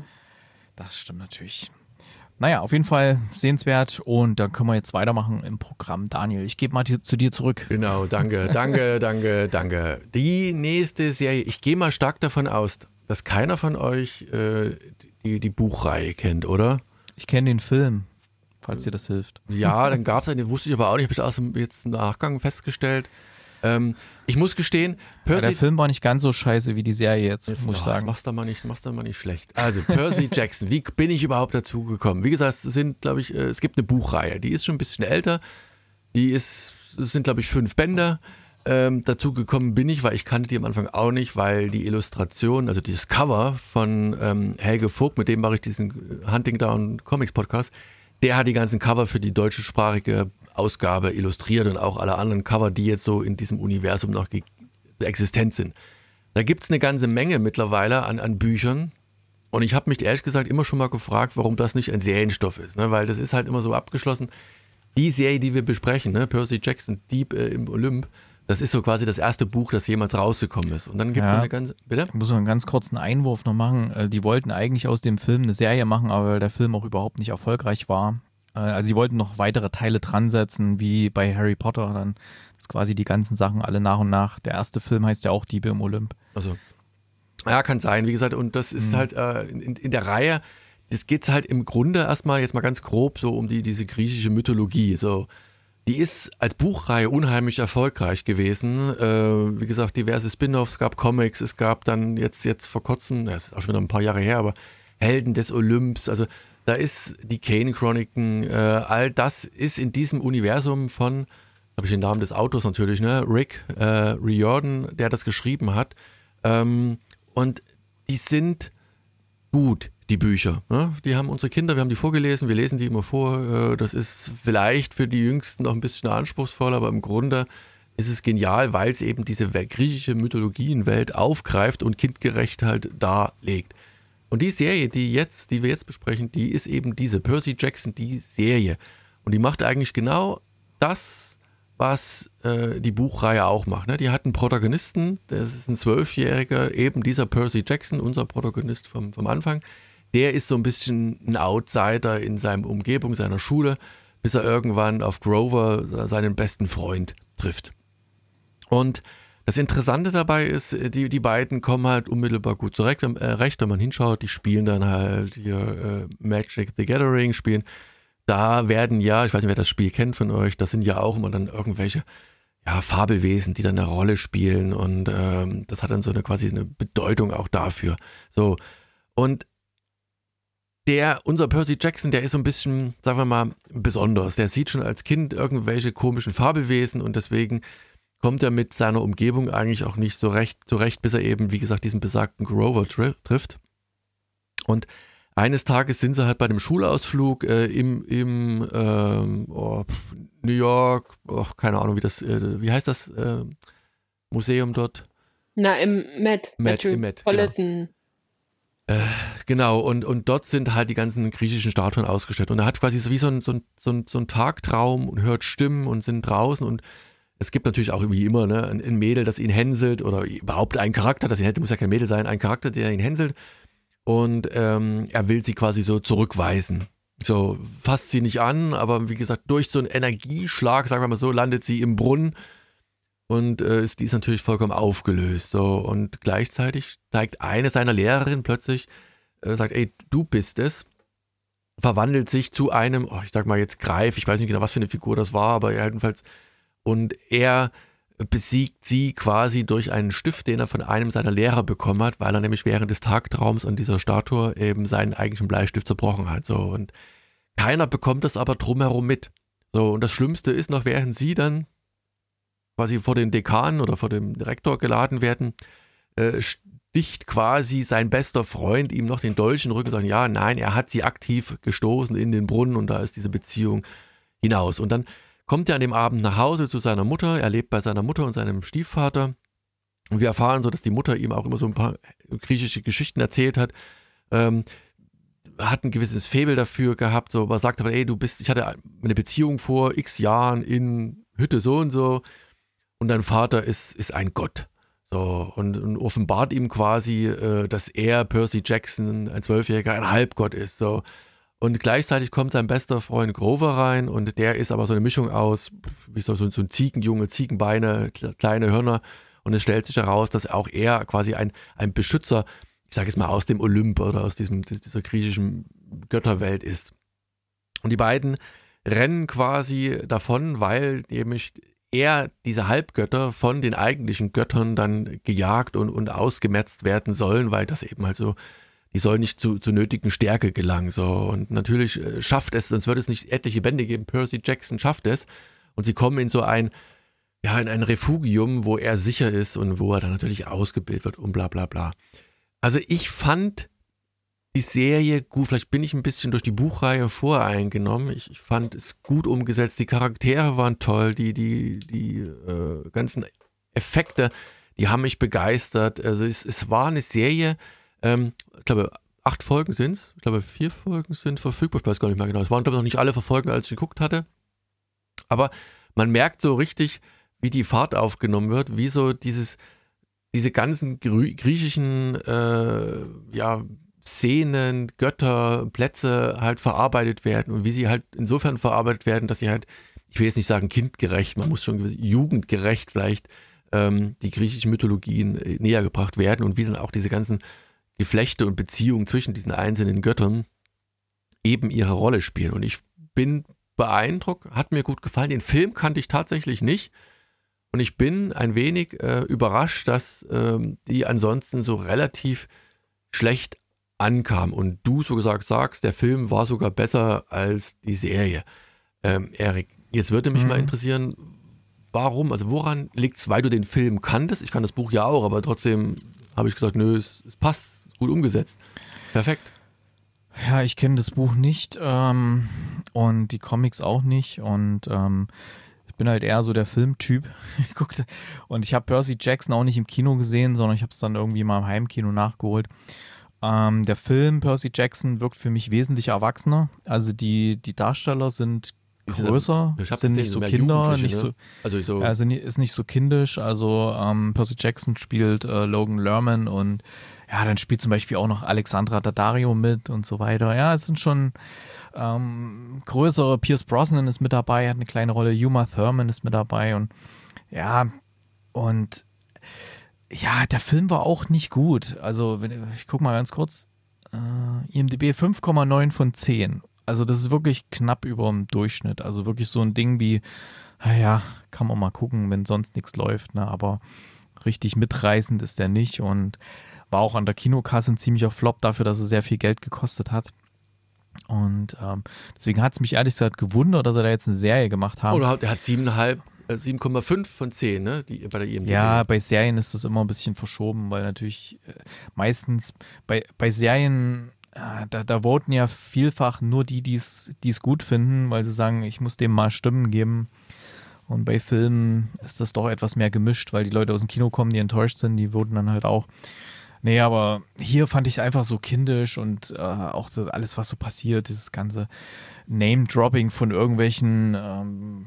Das stimmt natürlich. Naja, auf jeden Fall sehenswert und dann können wir jetzt weitermachen im Programm. Daniel, ich gebe mal zu dir zurück. Genau, danke, danke, danke, danke. Die nächste Serie, ich gehe mal stark davon aus, dass keiner von euch äh, die, die Buchreihe kennt, oder? Ich kenne den Film, falls dir das hilft. Ja, dann gab es einen, den wusste ich aber auch nicht, habe ich aus dem jetzt im Nachgang festgestellt. Ähm, ich muss gestehen, Percy. Ja, der Film war nicht ganz so scheiße wie die Serie jetzt, jetzt muss ich sagen. Machst du mal nicht, machst du mal nicht schlecht. Also, Percy Jackson, wie bin ich überhaupt dazu gekommen? Wie gesagt, es sind, glaube ich, äh, es gibt eine Buchreihe, die ist schon ein bisschen älter. Die ist, es sind, glaube ich, fünf Bänder. Ähm, dazu gekommen bin ich, weil ich kannte die am Anfang auch nicht, weil die Illustration, also dieses Cover von ähm, Helge Vogt, mit dem mache ich diesen Hunting Down Comics Podcast, der hat die ganzen Cover für die deutschsprachige Ausgabe illustriert und auch alle anderen Cover, die jetzt so in diesem Universum noch existent sind. Da gibt es eine ganze Menge mittlerweile an, an Büchern. Und ich habe mich ehrlich gesagt immer schon mal gefragt, warum das nicht ein Serienstoff ist. Ne? Weil das ist halt immer so abgeschlossen. Die Serie, die wir besprechen, ne? Percy Jackson, Deep äh, im Olymp, das ist so quasi das erste Buch, das jemals rausgekommen ist. Und dann gibt es ja. eine ganze. Bitte? Ich muss noch einen ganz kurzen Einwurf noch machen. Äh, die wollten eigentlich aus dem Film eine Serie machen, aber weil der Film auch überhaupt nicht erfolgreich war. Äh, also sie wollten noch weitere Teile dran setzen, wie bei Harry Potter. Dann ist quasi die ganzen Sachen alle nach und nach. Der erste Film heißt ja auch Diebe im Olymp. Also. Ja, kann sein, wie gesagt, und das ist mhm. halt äh, in, in der Reihe, das geht halt im Grunde erstmal, jetzt mal ganz grob, so um die, diese griechische Mythologie. So, die ist als Buchreihe unheimlich erfolgreich gewesen. Äh, wie gesagt, diverse Spin-offs, gab Comics, es gab dann jetzt, jetzt vor kurzem, das ist auch schon wieder ein paar Jahre her, aber Helden des Olymps, also da ist die Kane-Chroniken, äh, all das ist in diesem Universum von, habe ich den Namen des Autors natürlich, ne? Rick äh, Riordan, der das geschrieben hat. Ähm, und die sind gut die Bücher. Ne? Die haben unsere Kinder, wir haben die vorgelesen, wir lesen die immer vor. Äh, das ist vielleicht für die Jüngsten noch ein bisschen anspruchsvoll, aber im Grunde ist es genial, weil es eben diese griechische Mythologienwelt aufgreift und kindgerecht halt darlegt. Und die Serie, die jetzt, die wir jetzt besprechen, die ist eben diese Percy Jackson, die Serie. Und die macht eigentlich genau das, was äh, die Buchreihe auch macht. Ne? Die hat einen Protagonisten, das ist ein Zwölfjähriger, eben dieser Percy Jackson, unser Protagonist vom, vom Anfang der ist so ein bisschen ein Outsider in seiner Umgebung, seiner Schule, bis er irgendwann auf Grover seinen besten Freund trifft. Und das Interessante dabei ist, die, die beiden kommen halt unmittelbar gut zurecht, äh, recht, wenn man hinschaut, die spielen dann halt hier äh, Magic the Gathering, spielen. Da werden ja, ich weiß nicht, wer das Spiel kennt von euch, das sind ja auch immer dann irgendwelche ja, Fabelwesen, die dann eine Rolle spielen und ähm, das hat dann so eine quasi eine Bedeutung auch dafür. So, und der, unser Percy Jackson, der ist so ein bisschen, sagen wir mal, besonders. Der sieht schon als Kind irgendwelche komischen Fabelwesen und deswegen kommt er mit seiner Umgebung eigentlich auch nicht so recht zurecht, bis er eben, wie gesagt, diesen besagten Grover tri trifft. Und eines Tages sind sie halt bei einem Schulausflug äh, im, im ähm, oh, New York, oh, keine Ahnung, wie das, äh, wie heißt das äh, Museum dort? Na, im Met. Met, im Met, genau. Äh, genau, und, und dort sind halt die ganzen griechischen Statuen ausgestellt. Und er hat quasi so wie so ein, so ein, so ein, so ein Tagtraum und hört Stimmen und sind draußen. Und es gibt natürlich auch wie immer ne, ein, Mädel, das ihn hänselt oder überhaupt ein Charakter, das ihn hätte, muss ja kein Mädel sein, ein Charakter, der ihn hänselt. Und ähm, er will sie quasi so zurückweisen. So, fasst sie nicht an, aber wie gesagt, durch so einen Energieschlag, sagen wir mal so, landet sie im Brunnen und äh, ist, die ist natürlich vollkommen aufgelöst. So. Und gleichzeitig steigt eine seiner Lehrerinnen plötzlich, äh, sagt, ey, du bist es, verwandelt sich zu einem, oh, ich sag mal jetzt Greif, ich weiß nicht genau, was für eine Figur das war, aber jedenfalls, und er besiegt sie quasi durch einen Stift, den er von einem seiner Lehrer bekommen hat, weil er nämlich während des Tagtraums an dieser Statue eben seinen eigentlichen Bleistift zerbrochen hat. So, und keiner bekommt das aber drumherum mit. So, und das Schlimmste ist noch, während sie dann quasi vor den Dekan oder vor dem Direktor geladen werden, äh, sticht quasi sein bester Freund ihm noch den Dolch Rücken und sagt, ja, nein, er hat sie aktiv gestoßen in den Brunnen und da ist diese Beziehung hinaus. Und dann kommt er an dem Abend nach Hause zu seiner Mutter, er lebt bei seiner Mutter und seinem Stiefvater. Und wir erfahren so, dass die Mutter ihm auch immer so ein paar griechische Geschichten erzählt hat. Ähm, hat ein gewisses Faible dafür gehabt, so, aber sagt aber, ey, du bist, ich hatte eine Beziehung vor x Jahren in Hütte so und so und dein Vater ist, ist ein Gott. So, und, und offenbart ihm quasi, äh, dass er, Percy Jackson, ein Zwölfjähriger, ein Halbgott ist. So. Und gleichzeitig kommt sein bester Freund Grover rein und der ist aber so eine Mischung aus, wie so, so ein Ziegenjunge, Ziegenbeine, kleine Hörner. Und es stellt sich heraus, dass auch er quasi ein, ein Beschützer, ich sage jetzt mal, aus dem Olymp oder aus diesem, dieser griechischen Götterwelt ist. Und die beiden rennen quasi davon, weil nämlich eher diese Halbgötter von den eigentlichen Göttern dann gejagt und, und ausgemetzt werden sollen, weil das eben halt so, die sollen nicht zu, zu nötigen Stärke gelangen. So. Und natürlich äh, schafft es, sonst würde es nicht etliche Bände geben. Percy Jackson schafft es. Und sie kommen in so ein, ja, in ein Refugium, wo er sicher ist und wo er dann natürlich ausgebildet wird und bla bla bla. Also ich fand die Serie gut. Vielleicht bin ich ein bisschen durch die Buchreihe voreingenommen. Ich, ich fand es gut umgesetzt. Die Charaktere waren toll. Die, die, die äh, ganzen Effekte, die haben mich begeistert. Also es, es war eine Serie, ähm, ich glaube, acht Folgen sind es. Ich glaube, vier Folgen sind verfügbar. Ich weiß gar nicht mehr genau. Es waren, glaube ich, noch nicht alle Verfolgen, als ich geguckt hatte. Aber man merkt so richtig, wie die Fahrt aufgenommen wird, wie so dieses, diese ganzen griechischen äh, ja, Szenen, Götter, Plätze halt verarbeitet werden und wie sie halt insofern verarbeitet werden, dass sie halt, ich will jetzt nicht sagen kindgerecht, man muss schon jugendgerecht vielleicht ähm, die griechischen Mythologien äh, näher gebracht werden und wie dann auch diese ganzen Geflechte und Beziehungen zwischen diesen einzelnen Göttern eben ihre Rolle spielen. Und ich bin beeindruckt, hat mir gut gefallen. Den Film kannte ich tatsächlich nicht. Und ich bin ein wenig äh, überrascht, dass ähm, die ansonsten so relativ schlecht ankam und du so gesagt sagst, der Film war sogar besser als die Serie. Ähm, Erik, jetzt würde mich mhm. mal interessieren, warum, also woran liegt es, weil du den Film kanntest? Ich kann das Buch ja auch, aber trotzdem habe ich gesagt, nö, es, es passt, es ist gut umgesetzt. Perfekt. Ja, ich kenne das Buch nicht ähm, und die Comics auch nicht und ähm, ich bin halt eher so der Filmtyp. und ich habe Percy Jackson auch nicht im Kino gesehen, sondern ich habe es dann irgendwie mal im Heimkino nachgeholt. Ähm, der Film Percy Jackson wirkt für mich wesentlich erwachsener. Also die, die Darsteller sind größer, ich sind nicht so Kinder, nicht so, ne? also so also ist nicht so kindisch. Also ähm, Percy Jackson spielt äh, Logan Lerman und ja, dann spielt zum Beispiel auch noch Alexandra Daddario mit und so weiter. Ja, es sind schon ähm, größere. Pierce Brosnan ist mit dabei, hat eine kleine Rolle. Uma Thurman ist mit dabei und ja, und ja, der Film war auch nicht gut. Also, wenn, ich gucke mal ganz kurz. Äh, IMDB 5,9 von 10. Also, das ist wirklich knapp über dem Durchschnitt. Also, wirklich so ein Ding wie, naja, kann man mal gucken, wenn sonst nichts läuft. Ne? Aber richtig mitreißend ist der nicht und war auch an der Kinokasse ein ziemlicher Flop dafür, dass er sehr viel Geld gekostet hat. Und ähm, deswegen hat es mich ehrlich gesagt gewundert, dass er da jetzt eine Serie gemacht haben. Oder er hat 7,5 7,5 von 10, ne? Die, bei der IMDb. Ja, bei Serien ist das immer ein bisschen verschoben, weil natürlich äh, meistens bei, bei Serien, äh, da, da voten ja vielfach nur die, die es gut finden, weil sie sagen, ich muss dem mal Stimmen geben. Und bei Filmen ist das doch etwas mehr gemischt, weil die Leute aus dem Kino kommen, die enttäuscht sind, die voten dann halt auch. Nee, aber hier fand ich es einfach so kindisch und äh, auch so alles, was so passiert, dieses ganze Name-Dropping von irgendwelchen ähm,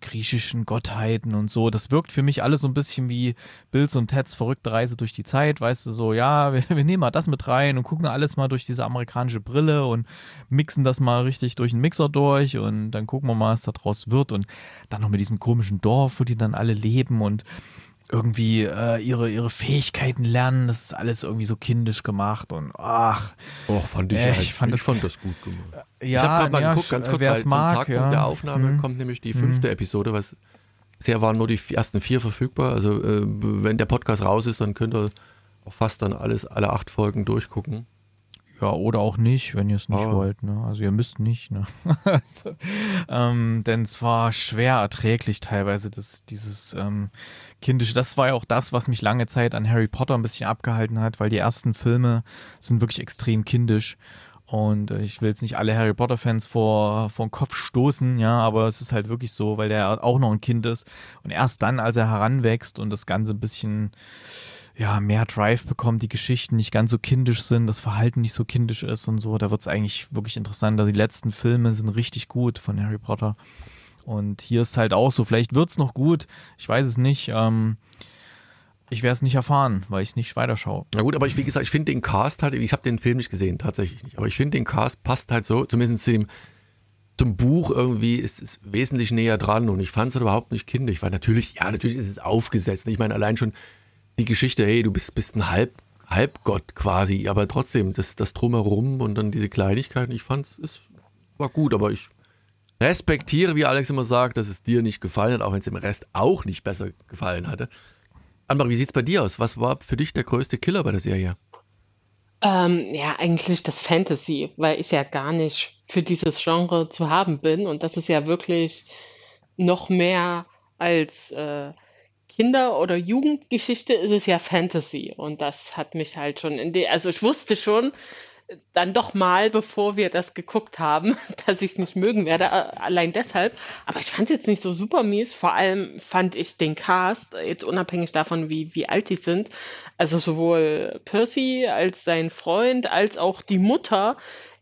griechischen Gottheiten und so. Das wirkt für mich alles so ein bisschen wie Bills und Teds verrückte Reise durch die Zeit. Weißt du, so, ja, wir, wir, nehmen mal das mit rein und gucken alles mal durch diese amerikanische Brille und mixen das mal richtig durch den Mixer durch und dann gucken wir mal, was da draus wird. Und dann noch mit diesem komischen Dorf, wo die dann alle leben und irgendwie äh, ihre, ihre Fähigkeiten lernen. Das ist alles irgendwie so kindisch gemacht und ach. Oh, fand ich, äh, ich, fand ich das, fand das gut gemacht. Ja, ich habe gerade mal ja, geguckt, ganz kurz, weil zum mag, Zeitpunkt ja. der Aufnahme mhm. kommt nämlich die fünfte mhm. Episode, was bisher waren nur die ersten vier verfügbar. Also äh, wenn der Podcast raus ist, dann könnt ihr auch fast dann alles, alle acht Folgen durchgucken. Ja, oder auch nicht, wenn ihr es nicht oh. wollt. Ne? Also ihr müsst nicht. Ne? also, ähm, denn es war schwer erträglich teilweise, das, dieses ähm, kindische. Das war ja auch das, was mich lange Zeit an Harry Potter ein bisschen abgehalten hat, weil die ersten Filme sind wirklich extrem kindisch. Und äh, ich will jetzt nicht alle Harry Potter-Fans vor, vor den Kopf stoßen, ja, aber es ist halt wirklich so, weil der auch noch ein Kind ist. Und erst dann, als er heranwächst und das Ganze ein bisschen ja, mehr Drive bekommt, die Geschichten nicht ganz so kindisch sind, das Verhalten nicht so kindisch ist und so. Da wird es eigentlich wirklich interessant. Also die letzten Filme sind richtig gut von Harry Potter. Und hier ist halt auch so, vielleicht wird es noch gut, ich weiß es nicht. Ähm, ich werde es nicht erfahren, weil ich es nicht weiterschaue. Na gut, aber ich, wie gesagt, ich finde den Cast halt, ich habe den Film nicht gesehen, tatsächlich nicht. Aber ich finde den Cast passt halt so, zumindest zu dem, zum Buch irgendwie ist es wesentlich näher dran und ich fand es halt überhaupt nicht kindisch, weil natürlich, ja, natürlich ist es aufgesetzt. Ich meine, allein schon die Geschichte, hey, du bist, bist ein Halb, Halbgott quasi, aber trotzdem, das, das Drumherum und dann diese Kleinigkeiten, ich fand es war gut, aber ich respektiere, wie Alex immer sagt, dass es dir nicht gefallen hat, auch wenn es im Rest auch nicht besser gefallen hatte. Anmar, wie sieht es bei dir aus? Was war für dich der größte Killer bei der Serie? Ähm, ja, eigentlich das Fantasy, weil ich ja gar nicht für dieses Genre zu haben bin und das ist ja wirklich noch mehr als äh, Kinder- oder Jugendgeschichte ist es ja Fantasy. Und das hat mich halt schon in die, also ich wusste schon, dann doch mal, bevor wir das geguckt haben, dass ich es nicht mögen werde, allein deshalb. Aber ich fand es jetzt nicht so super mies. Vor allem fand ich den Cast, jetzt unabhängig davon, wie, wie alt die sind, also sowohl Percy als sein Freund, als auch die Mutter,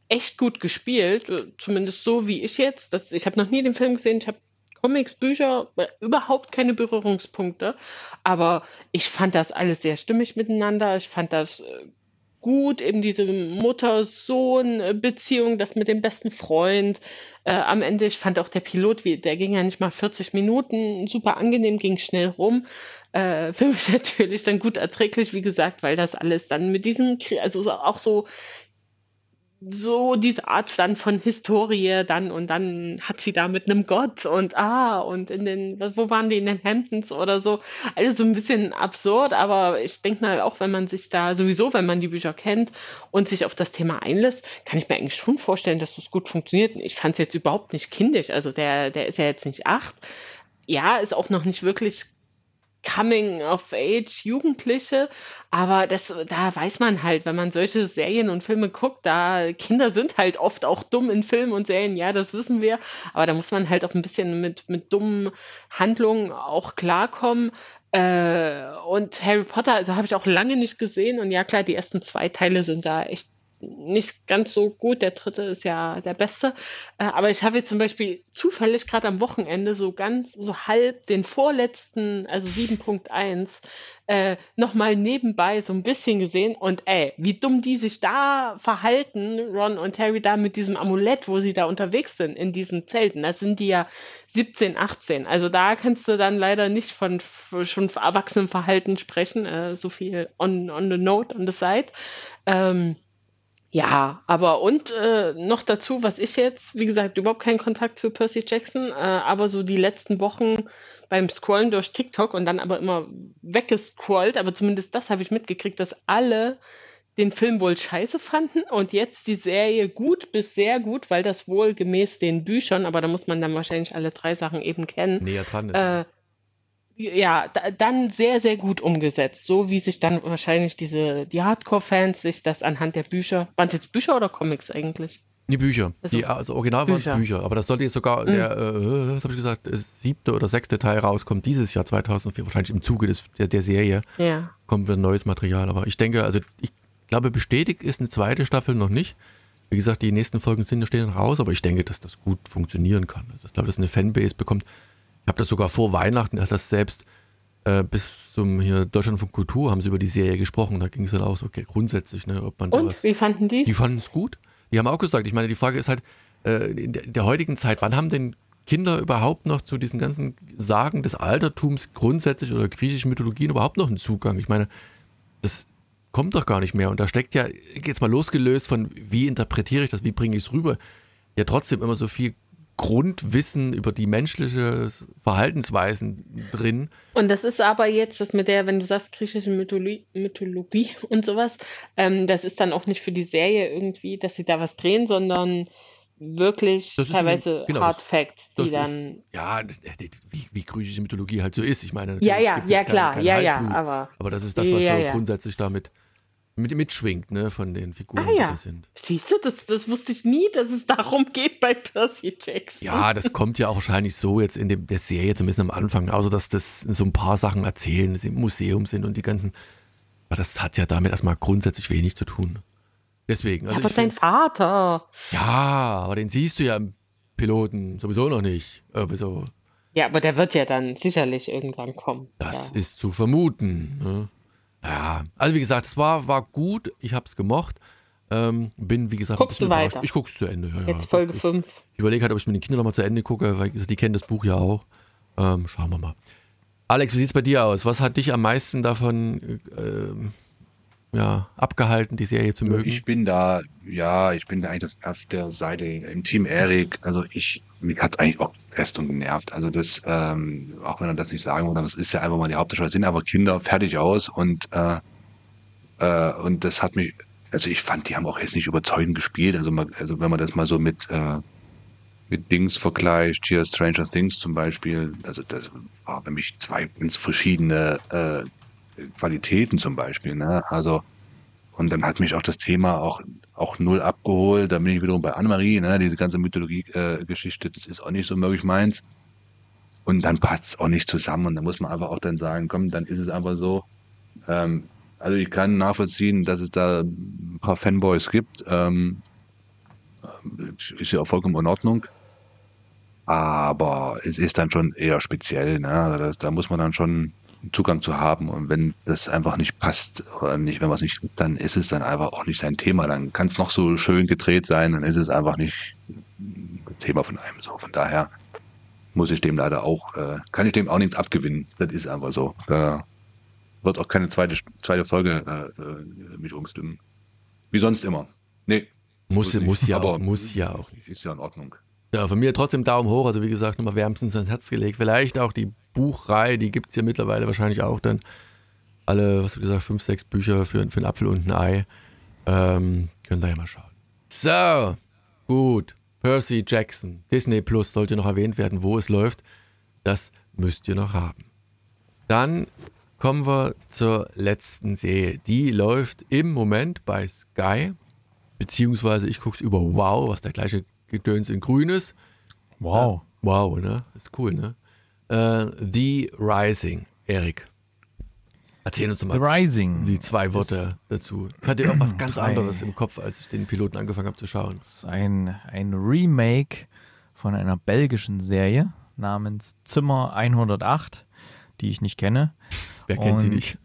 echt gut gespielt. Zumindest so wie ich jetzt. Das, ich habe noch nie den Film gesehen, ich habe Comics, Bücher, überhaupt keine Berührungspunkte. Aber ich fand das alles sehr stimmig miteinander. Ich fand das äh, gut, eben diese Mutter-Sohn-Beziehung, das mit dem besten Freund. Äh, am Ende, ich fand auch der Pilot, wie, der ging ja nicht mal 40 Minuten, super angenehm, ging schnell rum. Äh, für mich natürlich dann gut erträglich, wie gesagt, weil das alles dann mit diesem, also auch so so diese Art dann von Historie dann und dann hat sie da mit einem Gott und ah und in den wo waren die in den Hamptons oder so. Also so ein bisschen absurd aber ich denke mal auch wenn man sich da sowieso wenn man die Bücher kennt und sich auf das Thema einlässt kann ich mir eigentlich schon vorstellen dass das gut funktioniert. Ich fand es jetzt überhaupt nicht kindisch. Also der der ist ja jetzt nicht acht. Ja ist auch noch nicht wirklich Coming of Age Jugendliche, aber das, da weiß man halt, wenn man solche Serien und Filme guckt, da Kinder sind halt oft auch dumm in Filmen und Serien, ja, das wissen wir, aber da muss man halt auch ein bisschen mit, mit dummen Handlungen auch klarkommen. Äh, und Harry Potter, also habe ich auch lange nicht gesehen. Und ja klar, die ersten zwei Teile sind da echt nicht ganz so gut. Der dritte ist ja der beste. Äh, aber ich habe jetzt zum Beispiel zufällig gerade am Wochenende so ganz, so halb den vorletzten, also 7.1, äh, nochmal nebenbei so ein bisschen gesehen. Und ey, wie dumm die sich da verhalten, Ron und Harry da mit diesem Amulett, wo sie da unterwegs sind, in diesen Zelten. Da sind die ja 17, 18. Also da kannst du dann leider nicht von schon Erwachsenenverhalten sprechen. Äh, so viel on, on the note, on the side. Ähm, ja, aber und äh, noch dazu, was ich jetzt, wie gesagt, überhaupt keinen Kontakt zu Percy Jackson, äh, aber so die letzten Wochen beim Scrollen durch TikTok und dann aber immer weggescrollt, aber zumindest das habe ich mitgekriegt, dass alle den Film wohl scheiße fanden und jetzt die Serie gut bis sehr gut, weil das wohl gemäß den Büchern, aber da muss man dann wahrscheinlich alle drei Sachen eben kennen, Näher dran ist. äh, ja, da, dann sehr, sehr gut umgesetzt. So wie sich dann wahrscheinlich diese, die Hardcore-Fans sich das anhand der Bücher, waren es jetzt Bücher oder Comics eigentlich? Die Bücher. Also, die, also original waren es Bücher. Aber das sollte jetzt sogar Mhm. der, äh, was habe ich gesagt, siebte oder sechste Teil rauskommen, dieses Jahr 2004, wahrscheinlich im Zuge des, der, der Serie Ja. kommt wieder neues Material. Aber ich denke, also ich glaube, bestätigt ist eine zweite Staffel noch nicht. Wie gesagt, die nächsten Folgen sind stehen raus, aber ich denke, dass das gut funktionieren kann. Also ich glaube, dass eine Fanbase bekommt. Ich habe das sogar vor Weihnachten, hat das selbst äh, bis zum hier Deutschland von Kultur haben sie über die Serie gesprochen. Da ging es dann auch so okay, grundsätzlich, ne, ob man Und wie fanden die Die fanden es gut. Die haben auch gesagt, ich meine, die Frage ist halt, äh, in, der, in der heutigen Zeit, wann haben denn Kinder überhaupt noch zu diesen ganzen Sagen des Altertums grundsätzlich oder griechischen Mythologien überhaupt noch einen Zugang? Ich meine, das kommt doch gar nicht mehr. Und da steckt ja, jetzt mal losgelöst von, wie interpretiere ich das, wie bringe ich es rüber, ja trotzdem immer so viel Grundwissen über die menschliche Verhaltensweisen drin. Und das ist aber jetzt, das mit der, wenn du sagst, griechische Mythologie, Mythologie und sowas, ähm, das ist dann auch nicht für die Serie irgendwie, dass sie da was drehen, sondern wirklich teilweise genau, Hard Facts, die Das dann. ist, ja, wie, wie griechische Mythologie halt so ist. Ich meine, Ja, ja, ja, klar, kein ja, ja, Halbblut. aber. Aber das ist das, was Ja, so ja. grundsätzlich damit mit, mitschwingt, ne, von den Figuren, Ah die ja. das sind. Siehst du, das, das wusste ich nie, dass es darum geht bei Percy Jackson. Ja, das kommt ja auch wahrscheinlich so jetzt in dem, der Serie, zumindest am Anfang, außer dass das so ein paar Sachen erzählen, dass sie im Museum sind und die ganzen. Aber das hat ja damit erstmal grundsätzlich wenig zu tun. Deswegen, Ja, also aber ich sein Vater. ja, aber den siehst du ja im Piloten sowieso noch nicht. Aber so, Ja, aber der wird ja dann sicherlich irgendwann kommen. Das ja. ist zu vermuten. Ne? Ja, also wie gesagt, es war, war gut. Ich habe es gemocht. Ähm, bin, wie gesagt, Guckst du weiter? Ich gucke es zu Ende. Ja, ja. Jetzt Folge ich, 5. Ich überlege halt, ob ich mit den Kindern nochmal zu Ende gucke, weil die kennen das Buch ja auch. Ähm, schauen wir mal. Alex, wie sieht es bei dir aus? Was hat dich am meisten davon ähm, ja, abgehalten, die Serie zu mögen? Ich bin da, ja, ich bin da eigentlich auf der Seite im Team Erik. Also ich, mich hat eigentlich auch Festung genervt. Also das, ähm, auch wenn er das nicht sagen würde, es ist ja einfach mal die Hauptdarsteller, sind aber Kinder, fertig aus und äh, äh, und das hat mich, also ich fand, die haben auch jetzt nicht überzeugend gespielt. Also, mal, also wenn man das mal so mit äh, mit Dings vergleicht, hier Stranger Things zum Beispiel, also das war für mich zwei ganz verschiedene äh, Qualitäten zum Beispiel. Ne? Also und dann hat mich auch das Thema auch, auch null abgeholt. Da bin ich wiederum bei Annemarie, ne? diese ganze Mythologie-Geschichte, das ist auch nicht so möglich meins. Und dann passt es auch nicht zusammen. Und da muss man einfach auch dann sagen, komm, dann ist es einfach so. Ähm, also ich kann nachvollziehen, dass es da ein paar Fanboys gibt. Ähm, ist ja auch vollkommen in Ordnung. Aber es ist dann schon eher speziell. Ne? Also das, da muss man dann schon Zugang zu haben. Und wenn das einfach nicht passt oder nicht, wenn was nicht gibt, dann ist es dann einfach auch nicht sein Thema. Dann kann es noch so schön gedreht sein, dann ist es einfach nicht Thema von einem. So, von daher muss ich dem leider auch, äh, kann ich dem auch nichts abgewinnen. Das ist einfach so. Da wird auch keine zweite, zweite Folge äh, äh, mich umstimmen. Wie sonst immer. Nee, muss, muss, ja Aber auch, muss ja auch nicht. ist ja in Ordnung. Ja, von mir trotzdem Daumen hoch. Also wie gesagt, nochmal wärmstens ans Herz gelegt. Vielleicht auch die Buchreihe, die gibt es ja mittlerweile wahrscheinlich auch dann. Alle, was du gesagt, fünf, sechs Bücher für, für einen Apfel und ein Ei. Ähm, könnt ihr ja mal schauen. So, gut. Percy Jackson. Disney Plus sollte noch erwähnt werden, wo es läuft. Das müsst ihr noch haben. Dann kommen wir zur letzten Serie. Die läuft im Moment bei Sky. Beziehungsweise ich gucke es über Wow, was der gleiche Gedöns in grün ist. Wow. Wow, ne? Ist cool, ne? Äh, The Rising, Erik. Erzähl uns mal The Rising. die zwei Worte dazu. Ich hatte auch was ganz Drei. anderes im Kopf, als ich den Piloten angefangen habe zu schauen. Das ist ein, ein Remake von einer belgischen Serie namens Zimmer 108, die ich nicht kenne. Wer kennt sie Und nicht?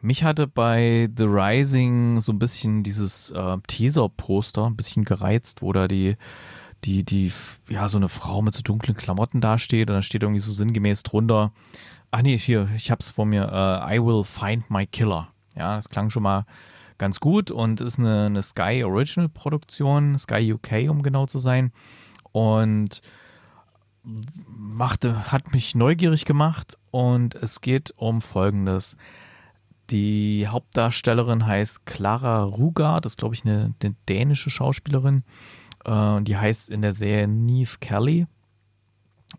Mich hatte bei The Rising so ein bisschen dieses äh, Teaser-Poster ein bisschen gereizt, wo da die, die, die, ja, so eine Frau mit so dunklen Klamotten dasteht und da steht irgendwie so sinngemäß drunter, ach nee, hier, ich hab's vor mir, äh, I will find my killer. Ja, das klang schon mal ganz gut und ist eine, eine Sky Original Produktion, Sky UK, um genau zu sein. Und machte, hat mich neugierig gemacht und es geht um folgendes. Die Hauptdarstellerin heißt Clara Ruga, das ist, glaube ich, eine, eine, dänische Schauspielerin. Äh, die heißt in der Serie Neve Kelly.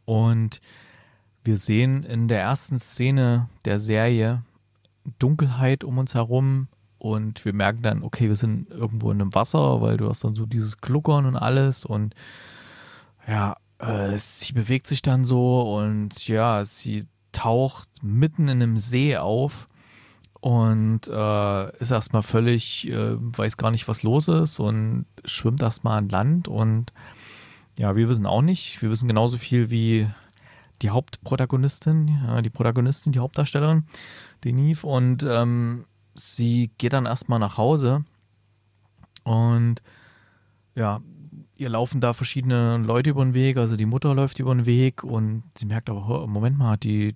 Und wir sehen in der ersten Szene der Serie Dunkelheit um uns herum und wir merken dann, okay, wir sind irgendwo in einem Wasser, weil du hast dann so dieses Gluckern und alles und ja, äh, sie bewegt sich dann so und ja, sie taucht mitten in einem See auf und äh, ist erstmal völlig, äh, weiß gar nicht, was los ist und schwimmt erstmal an Land und ja, wir wissen auch nicht. Wir wissen genauso viel wie die Hauptprotagonistin, ja, die Protagonistin, die Hauptdarstellerin, Denise. Und ähm, sie geht dann erstmal nach Hause und ja, ihr laufen da verschiedene Leute über den Weg. Also die Mutter läuft über den Weg und sie merkt aber, Moment mal, die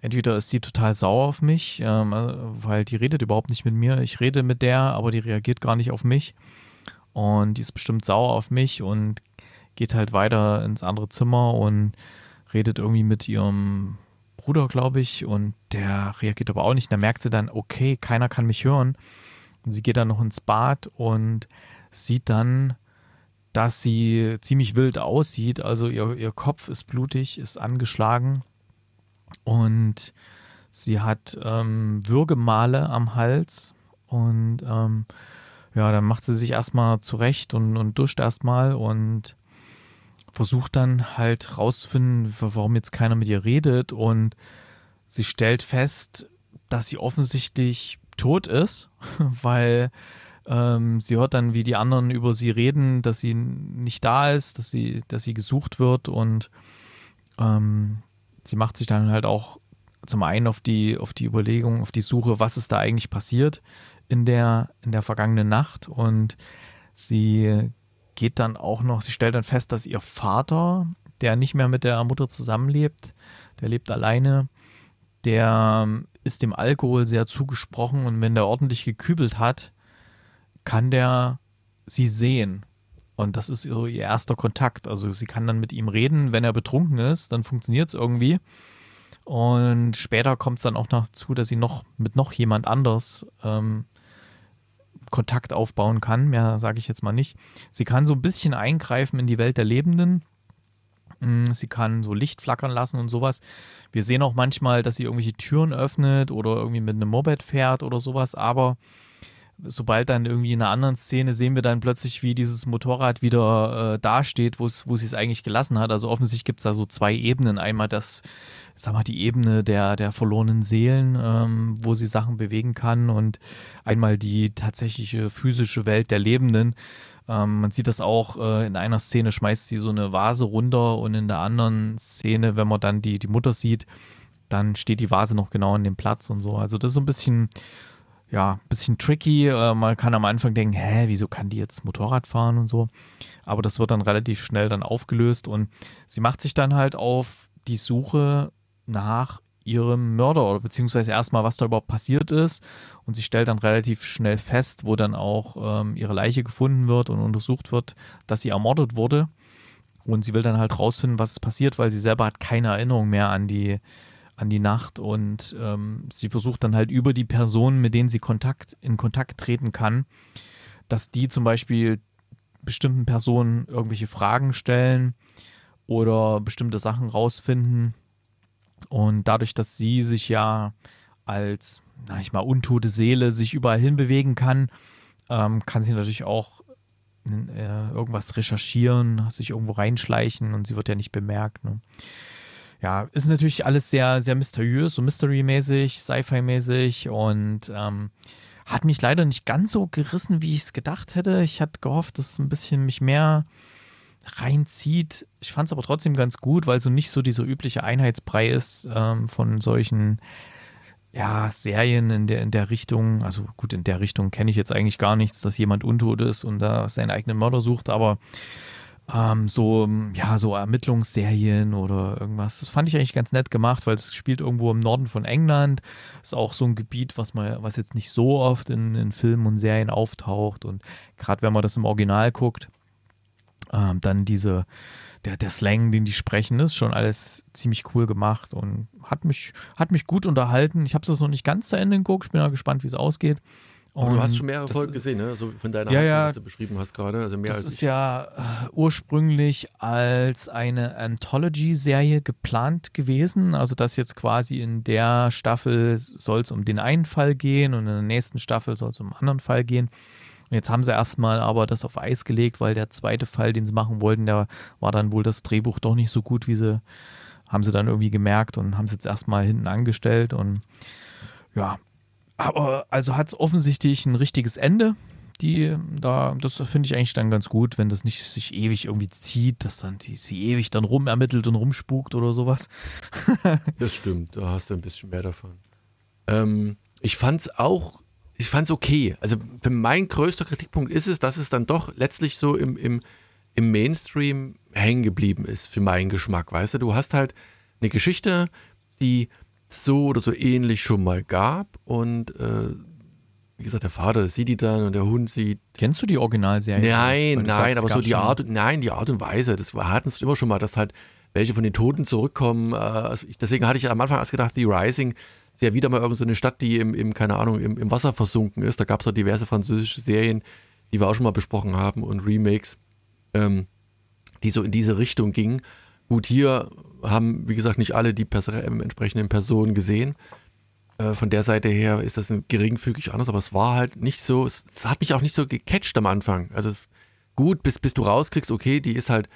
entweder ist sie total sauer auf mich, ähm, weil die redet überhaupt nicht mit mir. Ich rede mit der, aber die reagiert gar nicht auf mich. Und die ist bestimmt sauer auf mich und geht halt weiter ins andere Zimmer und redet irgendwie mit ihrem Bruder, glaube ich, und der reagiert aber auch nicht. Da merkt sie dann, okay, keiner kann mich hören. Und sie geht dann noch ins Bad und sieht dann, dass sie ziemlich wild aussieht. Also ihr, ihr Kopf ist blutig, ist angeschlagen und sie hat ähm, Würgemale am Hals und ähm, ja, dann macht sie sich erstmal zurecht und, und duscht erstmal und versucht dann halt rauszufinden, warum jetzt keiner mit ihr redet. Und sie stellt fest, dass sie offensichtlich tot ist, weil ähm, sie hört dann, wie die anderen über sie reden, dass sie nicht da ist, dass sie, dass sie gesucht wird und ähm, sie macht sich dann halt auch zum einen auf die, auf die Überlegung, auf die Suche, was ist da eigentlich passiert in der, in der vergangenen Nacht und sie geht dann auch noch, sie stellt dann fest, dass ihr Vater, der nicht mehr mit der Mutter zusammenlebt, der lebt alleine, der ist dem Alkohol sehr zugesprochen und wenn der ordentlich gekübelt hat, kann der sie sehen. Und das ist ihr, ihr erster Kontakt. Also sie kann dann mit ihm reden, wenn er betrunken ist, dann funktioniert es irgendwie. Und später kommt es dann auch noch zu, dass sie noch mit noch jemand anders ähm, Kontakt aufbauen kann. Mehr sage ich jetzt mal nicht. Sie kann so ein bisschen eingreifen in die Welt der Lebenden. Mm, sie kann so Licht flackern lassen und sowas. Wir sehen auch manchmal, dass sie irgendwelche Türen öffnet oder irgendwie mit einem Moped fährt oder sowas, aber sobald dann irgendwie in einer anderen Szene sehen wir dann plötzlich, wie dieses Motorrad wieder äh, dasteht, wo sie es eigentlich gelassen hat. Also offensichtlich gibt es da so zwei Ebenen. Einmal das, sag mal, die Ebene der, der verlorenen Seelen, ähm, wo sie Sachen bewegen kann und einmal die tatsächliche physische Welt der Lebenden. Ähm, man sieht das auch äh, in einer Szene, schmeißt sie so eine Vase runter und in der anderen Szene, wenn man dann die, die Mutter sieht, dann steht die Vase noch genau an dem Platz und so. Also das ist so ein bisschen ja, ein bisschen tricky. Äh, man kann am Anfang denken, hä, wieso kann die jetzt Motorrad fahren und so. Aber das wird dann relativ schnell dann aufgelöst und sie macht sich dann halt auf die Suche nach ihrem Mörder oder beziehungsweise erstmal, was da überhaupt passiert ist. Und sie stellt dann relativ schnell fest, wo dann auch ähm, ihre Leiche gefunden wird und untersucht wird, dass sie ermordet wurde. Und sie will dann halt rausfinden, was ist passiert, weil sie selber hat keine Erinnerung mehr an die, an die Nacht und ähm, sie versucht dann halt über die Personen, mit denen sie Kontakt, in Kontakt treten kann, dass die zum Beispiel bestimmten Personen irgendwelche Fragen stellen oder bestimmte Sachen rausfinden. Und dadurch, dass sie sich ja als, na ich mal, untote Seele sich überall hinbewegen kann, ähm, kann sie natürlich auch äh, irgendwas recherchieren, sich irgendwo reinschleichen und sie wird ja nicht bemerkt. Ne? Ja, ist natürlich alles sehr, sehr mysteriös, so Mystery-mäßig, Sci-Fi-mäßig und ähm, hat mich leider nicht ganz so gerissen, wie ich es gedacht hätte. Ich hatte gehofft, dass es ein bisschen mich mehr reinzieht. Ich fand es aber trotzdem ganz gut, weil so nicht so dieser übliche Einheitsbrei ist ähm, von solchen ja, Serien in der, in der Richtung. Also gut, in der Richtung kenne ich jetzt eigentlich gar nichts, dass jemand untot ist und da seinen eigenen Mörder sucht, aber ähm, so, ja, so Ermittlungsserien oder irgendwas. Das fand ich eigentlich ganz nett gemacht, weil es spielt irgendwo im Norden von England. Ist auch so ein Gebiet, was man, was jetzt nicht so oft in, in Filmen und Serien auftaucht. Und gerade wenn man das im Original guckt, Ähm, dann diese, der, der Slang, den die sprechen, ist schon alles ziemlich cool gemacht und hat mich, hat mich gut unterhalten. Ich habe es noch nicht ganz zu Ende geguckt. Ich bin ja gespannt, wie es ausgeht. Und du hast schon mehrere Folgen gesehen, ne? So von deiner ja, Hand, ja, du beschrieben hast gerade. Also mehr das als ist ich. ja äh, ursprünglich als eine Anthology-Serie geplant gewesen. Also dass jetzt quasi in der Staffel soll es um den einen Fall gehen und in der nächsten Staffel soll es um einen anderen Fall gehen. Und jetzt haben sie erstmal aber das auf Eis gelegt, weil der zweite Fall, den sie machen wollten, der war dann wohl das Drehbuch doch nicht so gut, wie sie, haben sie dann irgendwie gemerkt und haben es jetzt erstmal hinten angestellt und ja, aber also hat es offensichtlich ein richtiges Ende. Die da, das finde ich eigentlich dann ganz gut, wenn das nicht sich ewig irgendwie zieht, dass dann die, sie ewig dann rumermittelt und rumspukt oder sowas. Das stimmt, da hast du ein bisschen mehr davon. Ähm, ich fand's auch, ich fand's okay. Also mein größter Kritikpunkt ist es, dass es dann doch letztlich so im, im, im Mainstream hängen geblieben ist, für meinen Geschmack. Weißt du, du hast halt eine Geschichte, die so oder so ähnlich schon mal gab und äh, wie gesagt, der Vater sieht die dann und der Hund sieht. Kennst du die Originalserie? Nein, du nein, sagst, aber so die Art, nein, die Art und Weise, das hatten es immer schon mal, dass halt welche von den Toten zurückkommen. Äh, also ich, deswegen hatte ich am Anfang erst gedacht, The Rising ist ja wieder mal irgendeine so eine Stadt, die im, im keine Ahnung, im, im Wasser versunken ist. Da gab es ja diverse französische Serien, die wir auch schon mal besprochen haben und Remakes, ähm, die so in diese Richtung gingen. Gut, hier haben, wie gesagt, nicht alle die Pers ähm, entsprechenden Personen gesehen. Äh, von der Seite her ist das geringfügig anders, aber es war halt nicht so, es, es hat mich auch nicht so gecatcht am Anfang. Also es, gut, bis, bis du rauskriegst, okay, die ist halt,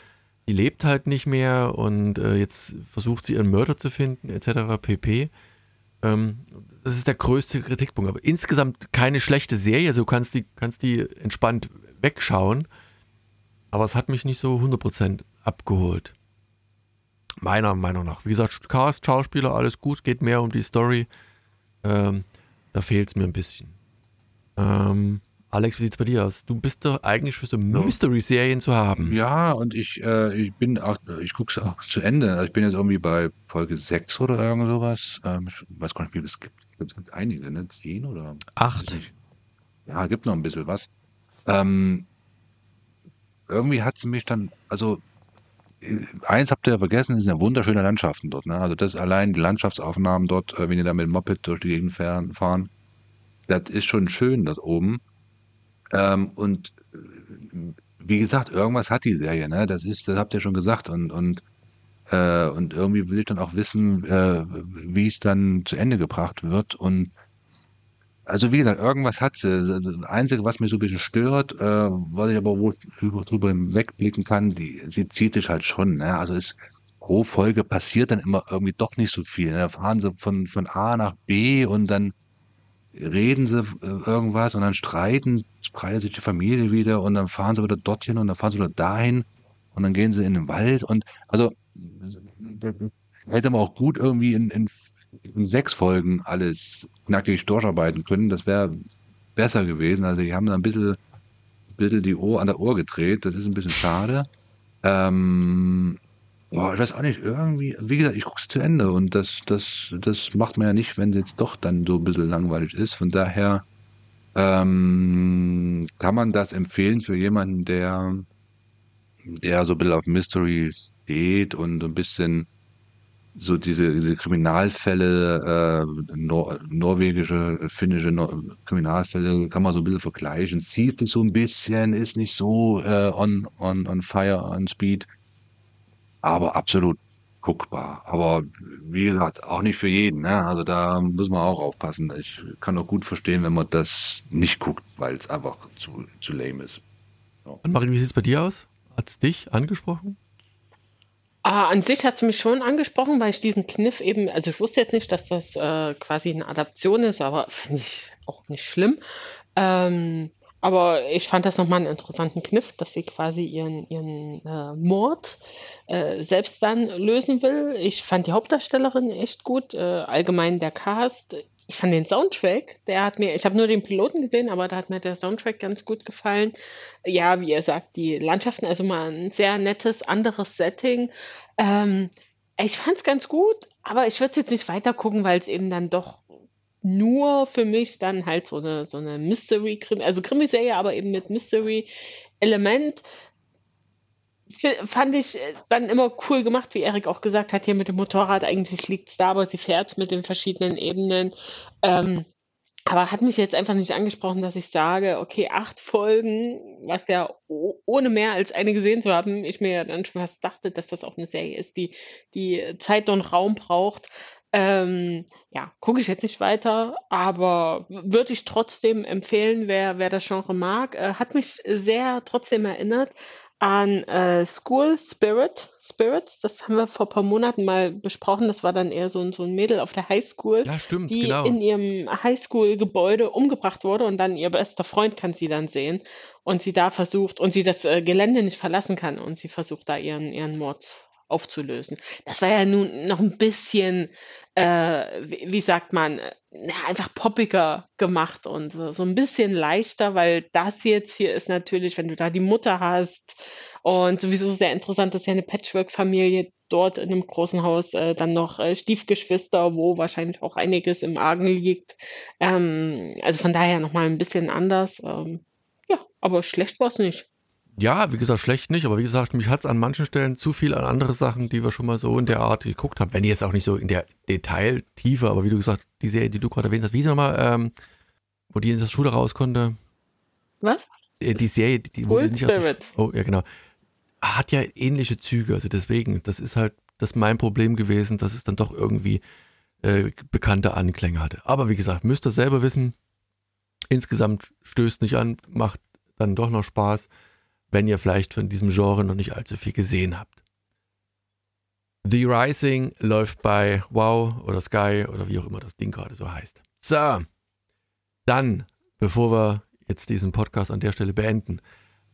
die lebt halt nicht mehr und äh, jetzt versucht sie ihren Mörder zu finden, etc. pp. Ähm, das ist der größte Kritikpunkt. Aber insgesamt keine schlechte Serie, du kannst die, kannst die entspannt wegschauen. Aber es hat mich nicht so 100% abgeholt. Meiner Meinung nach. Wie gesagt, Cast, Schauspieler, alles gut, geht mehr um die Story. Ähm, da fehlt es mir ein bisschen. Ähm, Alex, wie sieht's bei dir aus? Du bist doch eigentlich für so Mystery-Serien zu haben. Ja, und ich, äh, ich bin auch, ich gucke es auch zu Ende. Also Ich bin jetzt irgendwie bei Folge 6 oder irgend sowas. Ähm, ich weiß gar nicht, wie viel es gibt. Es gibt einige, ne? 10 oder? Acht. Ja, gibt noch ein bisschen was. Ähm, irgendwie hat sie mich dann, also eins habt ihr vergessen, es sind ja wunderschöne Landschaften dort. Ne? Also das allein die Landschaftsaufnahmen dort, äh, wenn ihr da mit dem Moped durch die Gegend fahren, fahren das ist schon schön dort oben. Ähm, und äh, wie gesagt, irgendwas hat die Serie, ne? Das ist, das habt ihr schon gesagt. Und, und, äh, und irgendwie will ich dann auch wissen, äh, wie es dann zu Ende gebracht wird. Und also wie gesagt, irgendwas hat sie. Das Einzige, was mich so ein bisschen stört, äh, was ich aber wohl drüber, hinwegblicken kann, die, sie zieht sich halt schon. Ne? Also es pro Folge passiert dann immer irgendwie doch nicht so viel. Ne? Da fahren sie von, von A nach B und dann reden sie äh, irgendwas und dann streiten, spreitet sich die Familie wieder und dann fahren sie wieder dorthin und dann fahren sie wieder dahin und dann gehen sie in den Wald und also hätte man auch gut irgendwie in, in, in sechs Folgen alles knackig durcharbeiten können. Das wäre besser gewesen. Also die haben da ein bisschen, bisschen die Ohr an der Ohr gedreht. Das ist ein bisschen schade. Ähm, boah, ich weiß auch nicht, irgendwie, wie gesagt, ich gucke es zu Ende und das, das, das macht man ja nicht, wenn es jetzt doch dann so ein bisschen langweilig ist. Von daher ähm, kann man das empfehlen für jemanden, der, der so ein bisschen auf Mysteries steht und ein bisschen so diese, diese Kriminalfälle, äh, nor norwegische, finnische Nor Kriminalfälle, kann man so ein bisschen vergleichen. Zieht sich so ein bisschen, ist nicht so äh, on, on, on fire, on speed, aber absolut guckbar. Aber wie gesagt, auch nicht für jeden. Ne? Also da muss man auch aufpassen. Ich kann auch gut verstehen, wenn man das nicht guckt, weil es einfach zu, zu lame ist. Und Marie, wie sieht es bei dir aus? Hat es dich angesprochen? Ah, an sich hat es mich schon angesprochen, weil ich diesen Kniff eben, also ich wusste jetzt nicht, dass das äh, quasi eine Adaption ist, aber finde ich auch nicht schlimm. Ähm, aber ich fand das nochmal einen interessanten Kniff, dass sie quasi ihren, ihren äh, Mord äh, selbst dann lösen will. Ich fand die Hauptdarstellerin echt gut, äh, allgemein der Cast. Ich fand den Soundtrack, der hat mir, ich habe nur den Piloten gesehen, aber da hat mir der Soundtrack ganz gut gefallen. Ja, wie ihr sagt, die Landschaften, also mal ein sehr nettes, anderes Setting. Ähm, ich fand es ganz gut, aber ich würde es jetzt nicht weiter gucken, weil es eben dann doch nur für mich dann halt so eine, so eine Mystery-Krimi, also Krimiserie, aber eben mit Mystery-Element. Fand ich äh, dann immer cool gemacht, wie Erik auch gesagt hat, hier mit dem Motorrad. Eigentlich liegt es da, aber sie fährt mit den verschiedenen Ebenen. Ähm, aber hat mich jetzt einfach nicht angesprochen, dass ich sage, okay, acht Folgen, was ja ohne mehr als eine gesehen zu haben, ich mir ja dann schon fast dachte, dass das auch eine Serie ist, die, die Zeit und Raum braucht. Ähm, ja, gucke ich jetzt nicht weiter, aber würde ich trotzdem empfehlen, wer, wer das Genre mag. Äh, hat mich sehr trotzdem erinnert an äh, School Spirit. Spirits, das haben wir vor ein paar Monaten mal besprochen. Das war dann eher so ein, so ein Mädel auf der Highschool, Ja, stimmt, die genau. in ihrem Highschool-Gebäude umgebracht wurde und dann ihr bester Freund kann sie dann sehen und sie da versucht und sie das äh, Gelände nicht verlassen kann und sie versucht da ihren, ihren Mord aufzulösen. Das war ja nun noch ein bisschen, äh, wie, wie sagt man, äh, einfach poppiger gemacht und so, so ein bisschen leichter, weil das jetzt hier ist natürlich, wenn du da die Mutter hast und sowieso sehr interessant, das ist ja eine Patchwork-Familie dort in einem großen Haus, äh, dann noch äh, Stiefgeschwister, wo wahrscheinlich auch einiges im Argen liegt. Ähm, also von daher nochmal ein bisschen anders. Ähm, ja, aber schlecht war es nicht. Ja, wie gesagt, schlecht nicht, aber wie gesagt, mich hat es an manchen Stellen zu viel an andere Sachen, die wir schon mal so in der Art geguckt haben. Wenn jetzt auch nicht so in der Detailtiefe, aber wie du gesagt, die Serie, die du gerade erwähnt hast, wie sie nochmal, ähm, wo die in der Schule raus konnte? Was? Äh, die Serie, die, die nicht aus Oh, ja, genau. Hat ja ähnliche Züge, also deswegen, das ist halt das ist mein Problem gewesen, dass es dann doch irgendwie äh, bekannte Anklänge hatte. Aber wie gesagt, müsst ihr selber wissen, insgesamt stößt nicht an, macht dann doch noch Spaß, wenn ihr vielleicht von diesem Genre noch nicht allzu viel gesehen habt. The Rising läuft bei Wow oder Sky oder wie auch immer das Ding gerade so heißt. So, dann, bevor wir jetzt diesen Podcast an der Stelle beenden,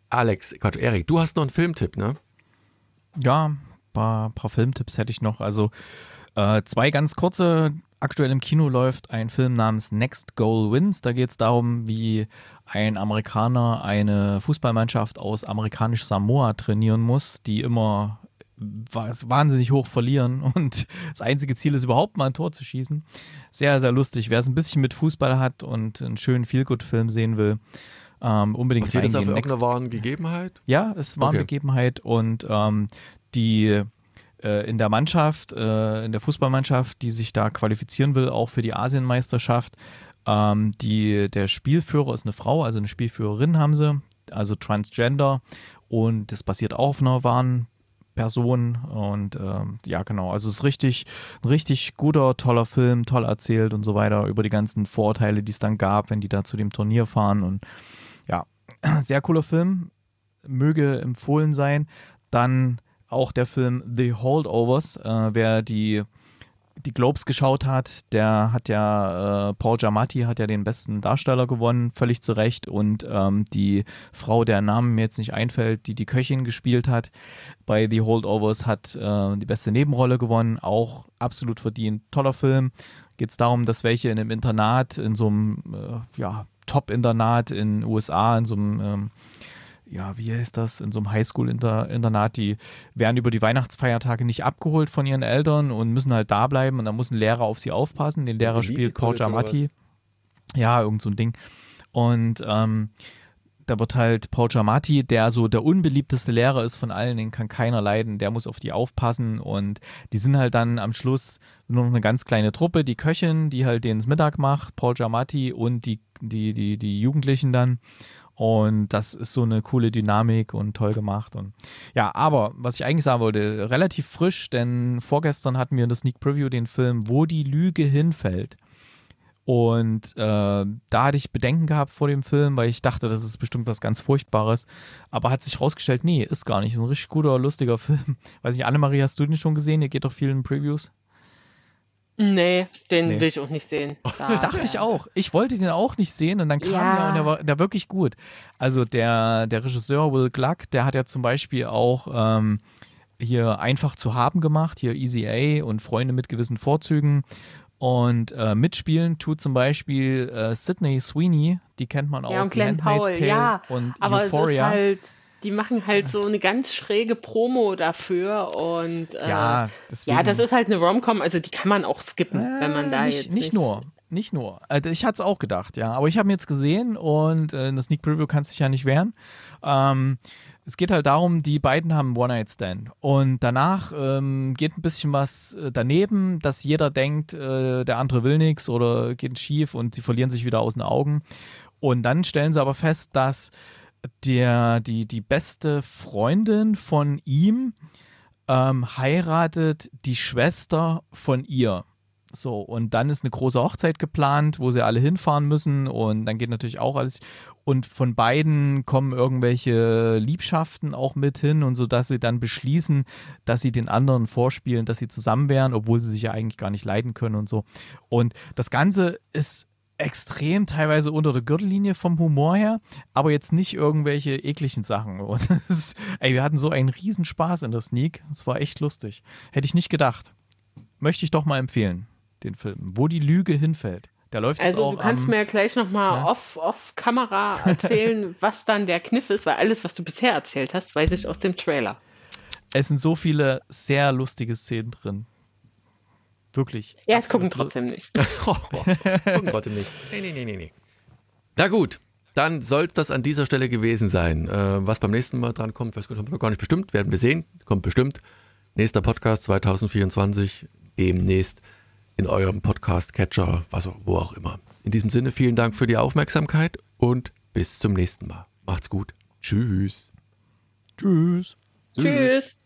Alex, Quatsch, Erik, du hast noch einen Filmtipp, ne? Ja, ein paar, paar Filmtipps hätte ich noch. Also äh, zwei ganz kurze. Aktuell im Kino läuft ein Film namens Next Goal Wins. Da geht es darum, wie ein Amerikaner eine Fußballmannschaft aus amerikanisch Samoa trainieren muss, die immer wa- wahnsinnig hoch verlieren und das einzige Ziel ist überhaupt mal ein Tor zu schießen. Sehr, sehr lustig. Wer es ein bisschen mit Fußball hat und einen schönen Feelgood-Film sehen will, ähm, unbedingt Basiert das auf reingehen. Next irgendeiner wahren Gegebenheit? ja, es war eine Okay. Begebenheit und ähm, die äh, in der Mannschaft, äh, in der Fußballmannschaft, die sich da qualifizieren will, auch für die Asienmeisterschaft, ähm, die, der Spielführer ist eine Frau, also eine Spielführerin haben sie, also Transgender. Und das basiert auch auf einer wahren Person. Und ähm, ja genau, also es ist richtig, ein richtig guter, toller Film, toll erzählt und so weiter über die ganzen Vorurteile, die es dann gab, wenn die da zu dem Turnier fahren. Und ja, sehr cooler Film, möge empfohlen sein. Dann auch der Film The Holdovers. Äh, wer die, die Globes geschaut hat, der hat ja, äh, Paul Giamatti hat ja den besten Darsteller gewonnen, völlig zu Recht. Und ähm, die Frau, der Name mir jetzt nicht einfällt, die die Köchin gespielt hat, bei The Holdovers hat äh, die beste Nebenrolle gewonnen, auch absolut verdient. Toller Film. Geht es darum, dass welche in einem Internat, in so einem äh, ja, Top-Internat in den USA, in so einem ähm, ja, wie heißt das, in so einem Highschool-Internat, die werden über die Weihnachtsfeiertage nicht abgeholt von ihren Eltern und müssen halt da bleiben und dann muss ein Lehrer auf sie aufpassen. Den Lehrer spielt Paul Giamatti. Ja, irgend so ein Ding. Und ähm, da wird halt Paul Giamatti, der so der unbeliebteste Lehrer ist von allen, den kann keiner leiden, der muss auf die aufpassen und die sind halt dann am Schluss nur noch eine ganz kleine Truppe, die Köchin, die halt den Mittag macht, Paul Giamatti und die, die, die, die Jugendlichen dann und das ist so eine coole Dynamik und toll gemacht. Und ja, aber was ich eigentlich sagen wollte, relativ frisch, denn vorgestern hatten wir in der Sneak Preview den Film Wo die Lüge hinfällt. Und äh, da hatte ich Bedenken gehabt vor dem Film, weil ich dachte, das ist bestimmt was ganz Furchtbares. Aber hat sich rausgestellt, nee, ist gar nicht. Ist ein richtig guter, lustiger Film. Weiß nicht, Annemarie, hast du den schon gesehen? Ihr geht doch viel in Previews. Nee, den Nee. will ich auch nicht sehen. Da, Dachte ich auch. Ich wollte den auch nicht sehen und dann kam Ja. der und der war der wirklich gut. Also der, der Regisseur Will Gluck, der hat ja zum Beispiel auch ähm, hier einfach zu haben gemacht, hier Easy A und Freunde mit gewissen Vorzügen. Und äh, mitspielen tut zum Beispiel äh, Sydney Sweeney, die kennt man Ja, aus und The Handmaid's Tale ja. und Aber es ist Euphoria. halt, die machen halt so eine ganz schräge Promo dafür und äh, ja, ja, das ist halt eine Romcom, also die kann man auch skippen, wenn man da Äh, nicht, jetzt nicht nur. Nicht nur. Also ich hatte es auch gedacht, ja. Aber ich habe ihn jetzt gesehen und äh, in der Sneak Preview kannst du dich ja nicht wehren. Ähm, es geht halt darum, die beiden haben einen One-Night-Stand. Und danach ähm, geht ein bisschen was äh, daneben, dass jeder denkt, äh, der andere will nichts oder geht schief und sie verlieren sich wieder aus den Augen. Und dann stellen sie aber fest, dass der, die, die beste Freundin von ihm ähm, heiratet die Schwester von ihr. So, und dann ist eine große Hochzeit geplant, wo sie alle hinfahren müssen und dann geht natürlich auch alles. Und von beiden kommen irgendwelche Liebschaften auch mit hin und so, dass sie dann beschließen, dass sie den anderen vorspielen, dass sie zusammen wären, obwohl sie sich ja eigentlich gar nicht leiden können und so. Und das Ganze ist extrem teilweise unter der Gürtellinie vom Humor her, aber jetzt nicht irgendwelche ekligen Sachen. Und ist, ey, wir hatten so einen Riesenspaß in der Sneak. Es war echt lustig. Hätte ich nicht gedacht. Möchte ich doch mal empfehlen den Film. Wo die Lüge hinfällt. Der läuft also jetzt auch du kannst am, mir ja gleich nochmal Ja. off, off Kamera erzählen, was dann der Kniff ist, weil alles, was du bisher erzählt hast, weiß ich aus dem Trailer. Es sind so viele sehr lustige Szenen drin. Wirklich. Ja, es gucken trotzdem nicht. Gucken trotzdem nicht. Nee, nee, nee, nee, nee. Na gut, dann soll das an dieser Stelle gewesen sein. Äh, was beim nächsten Mal dran kommt, weiß Gott, noch gar nicht bestimmt, werden wir sehen. Kommt bestimmt. Nächster Podcast 2024, demnächst in eurem Podcast-Catcher, was auch, wo auch immer. In diesem Sinne, vielen Dank für die Aufmerksamkeit und bis zum nächsten Mal. Macht's gut. Tschüss. Tschüss. Tschüss. www.fortsetzung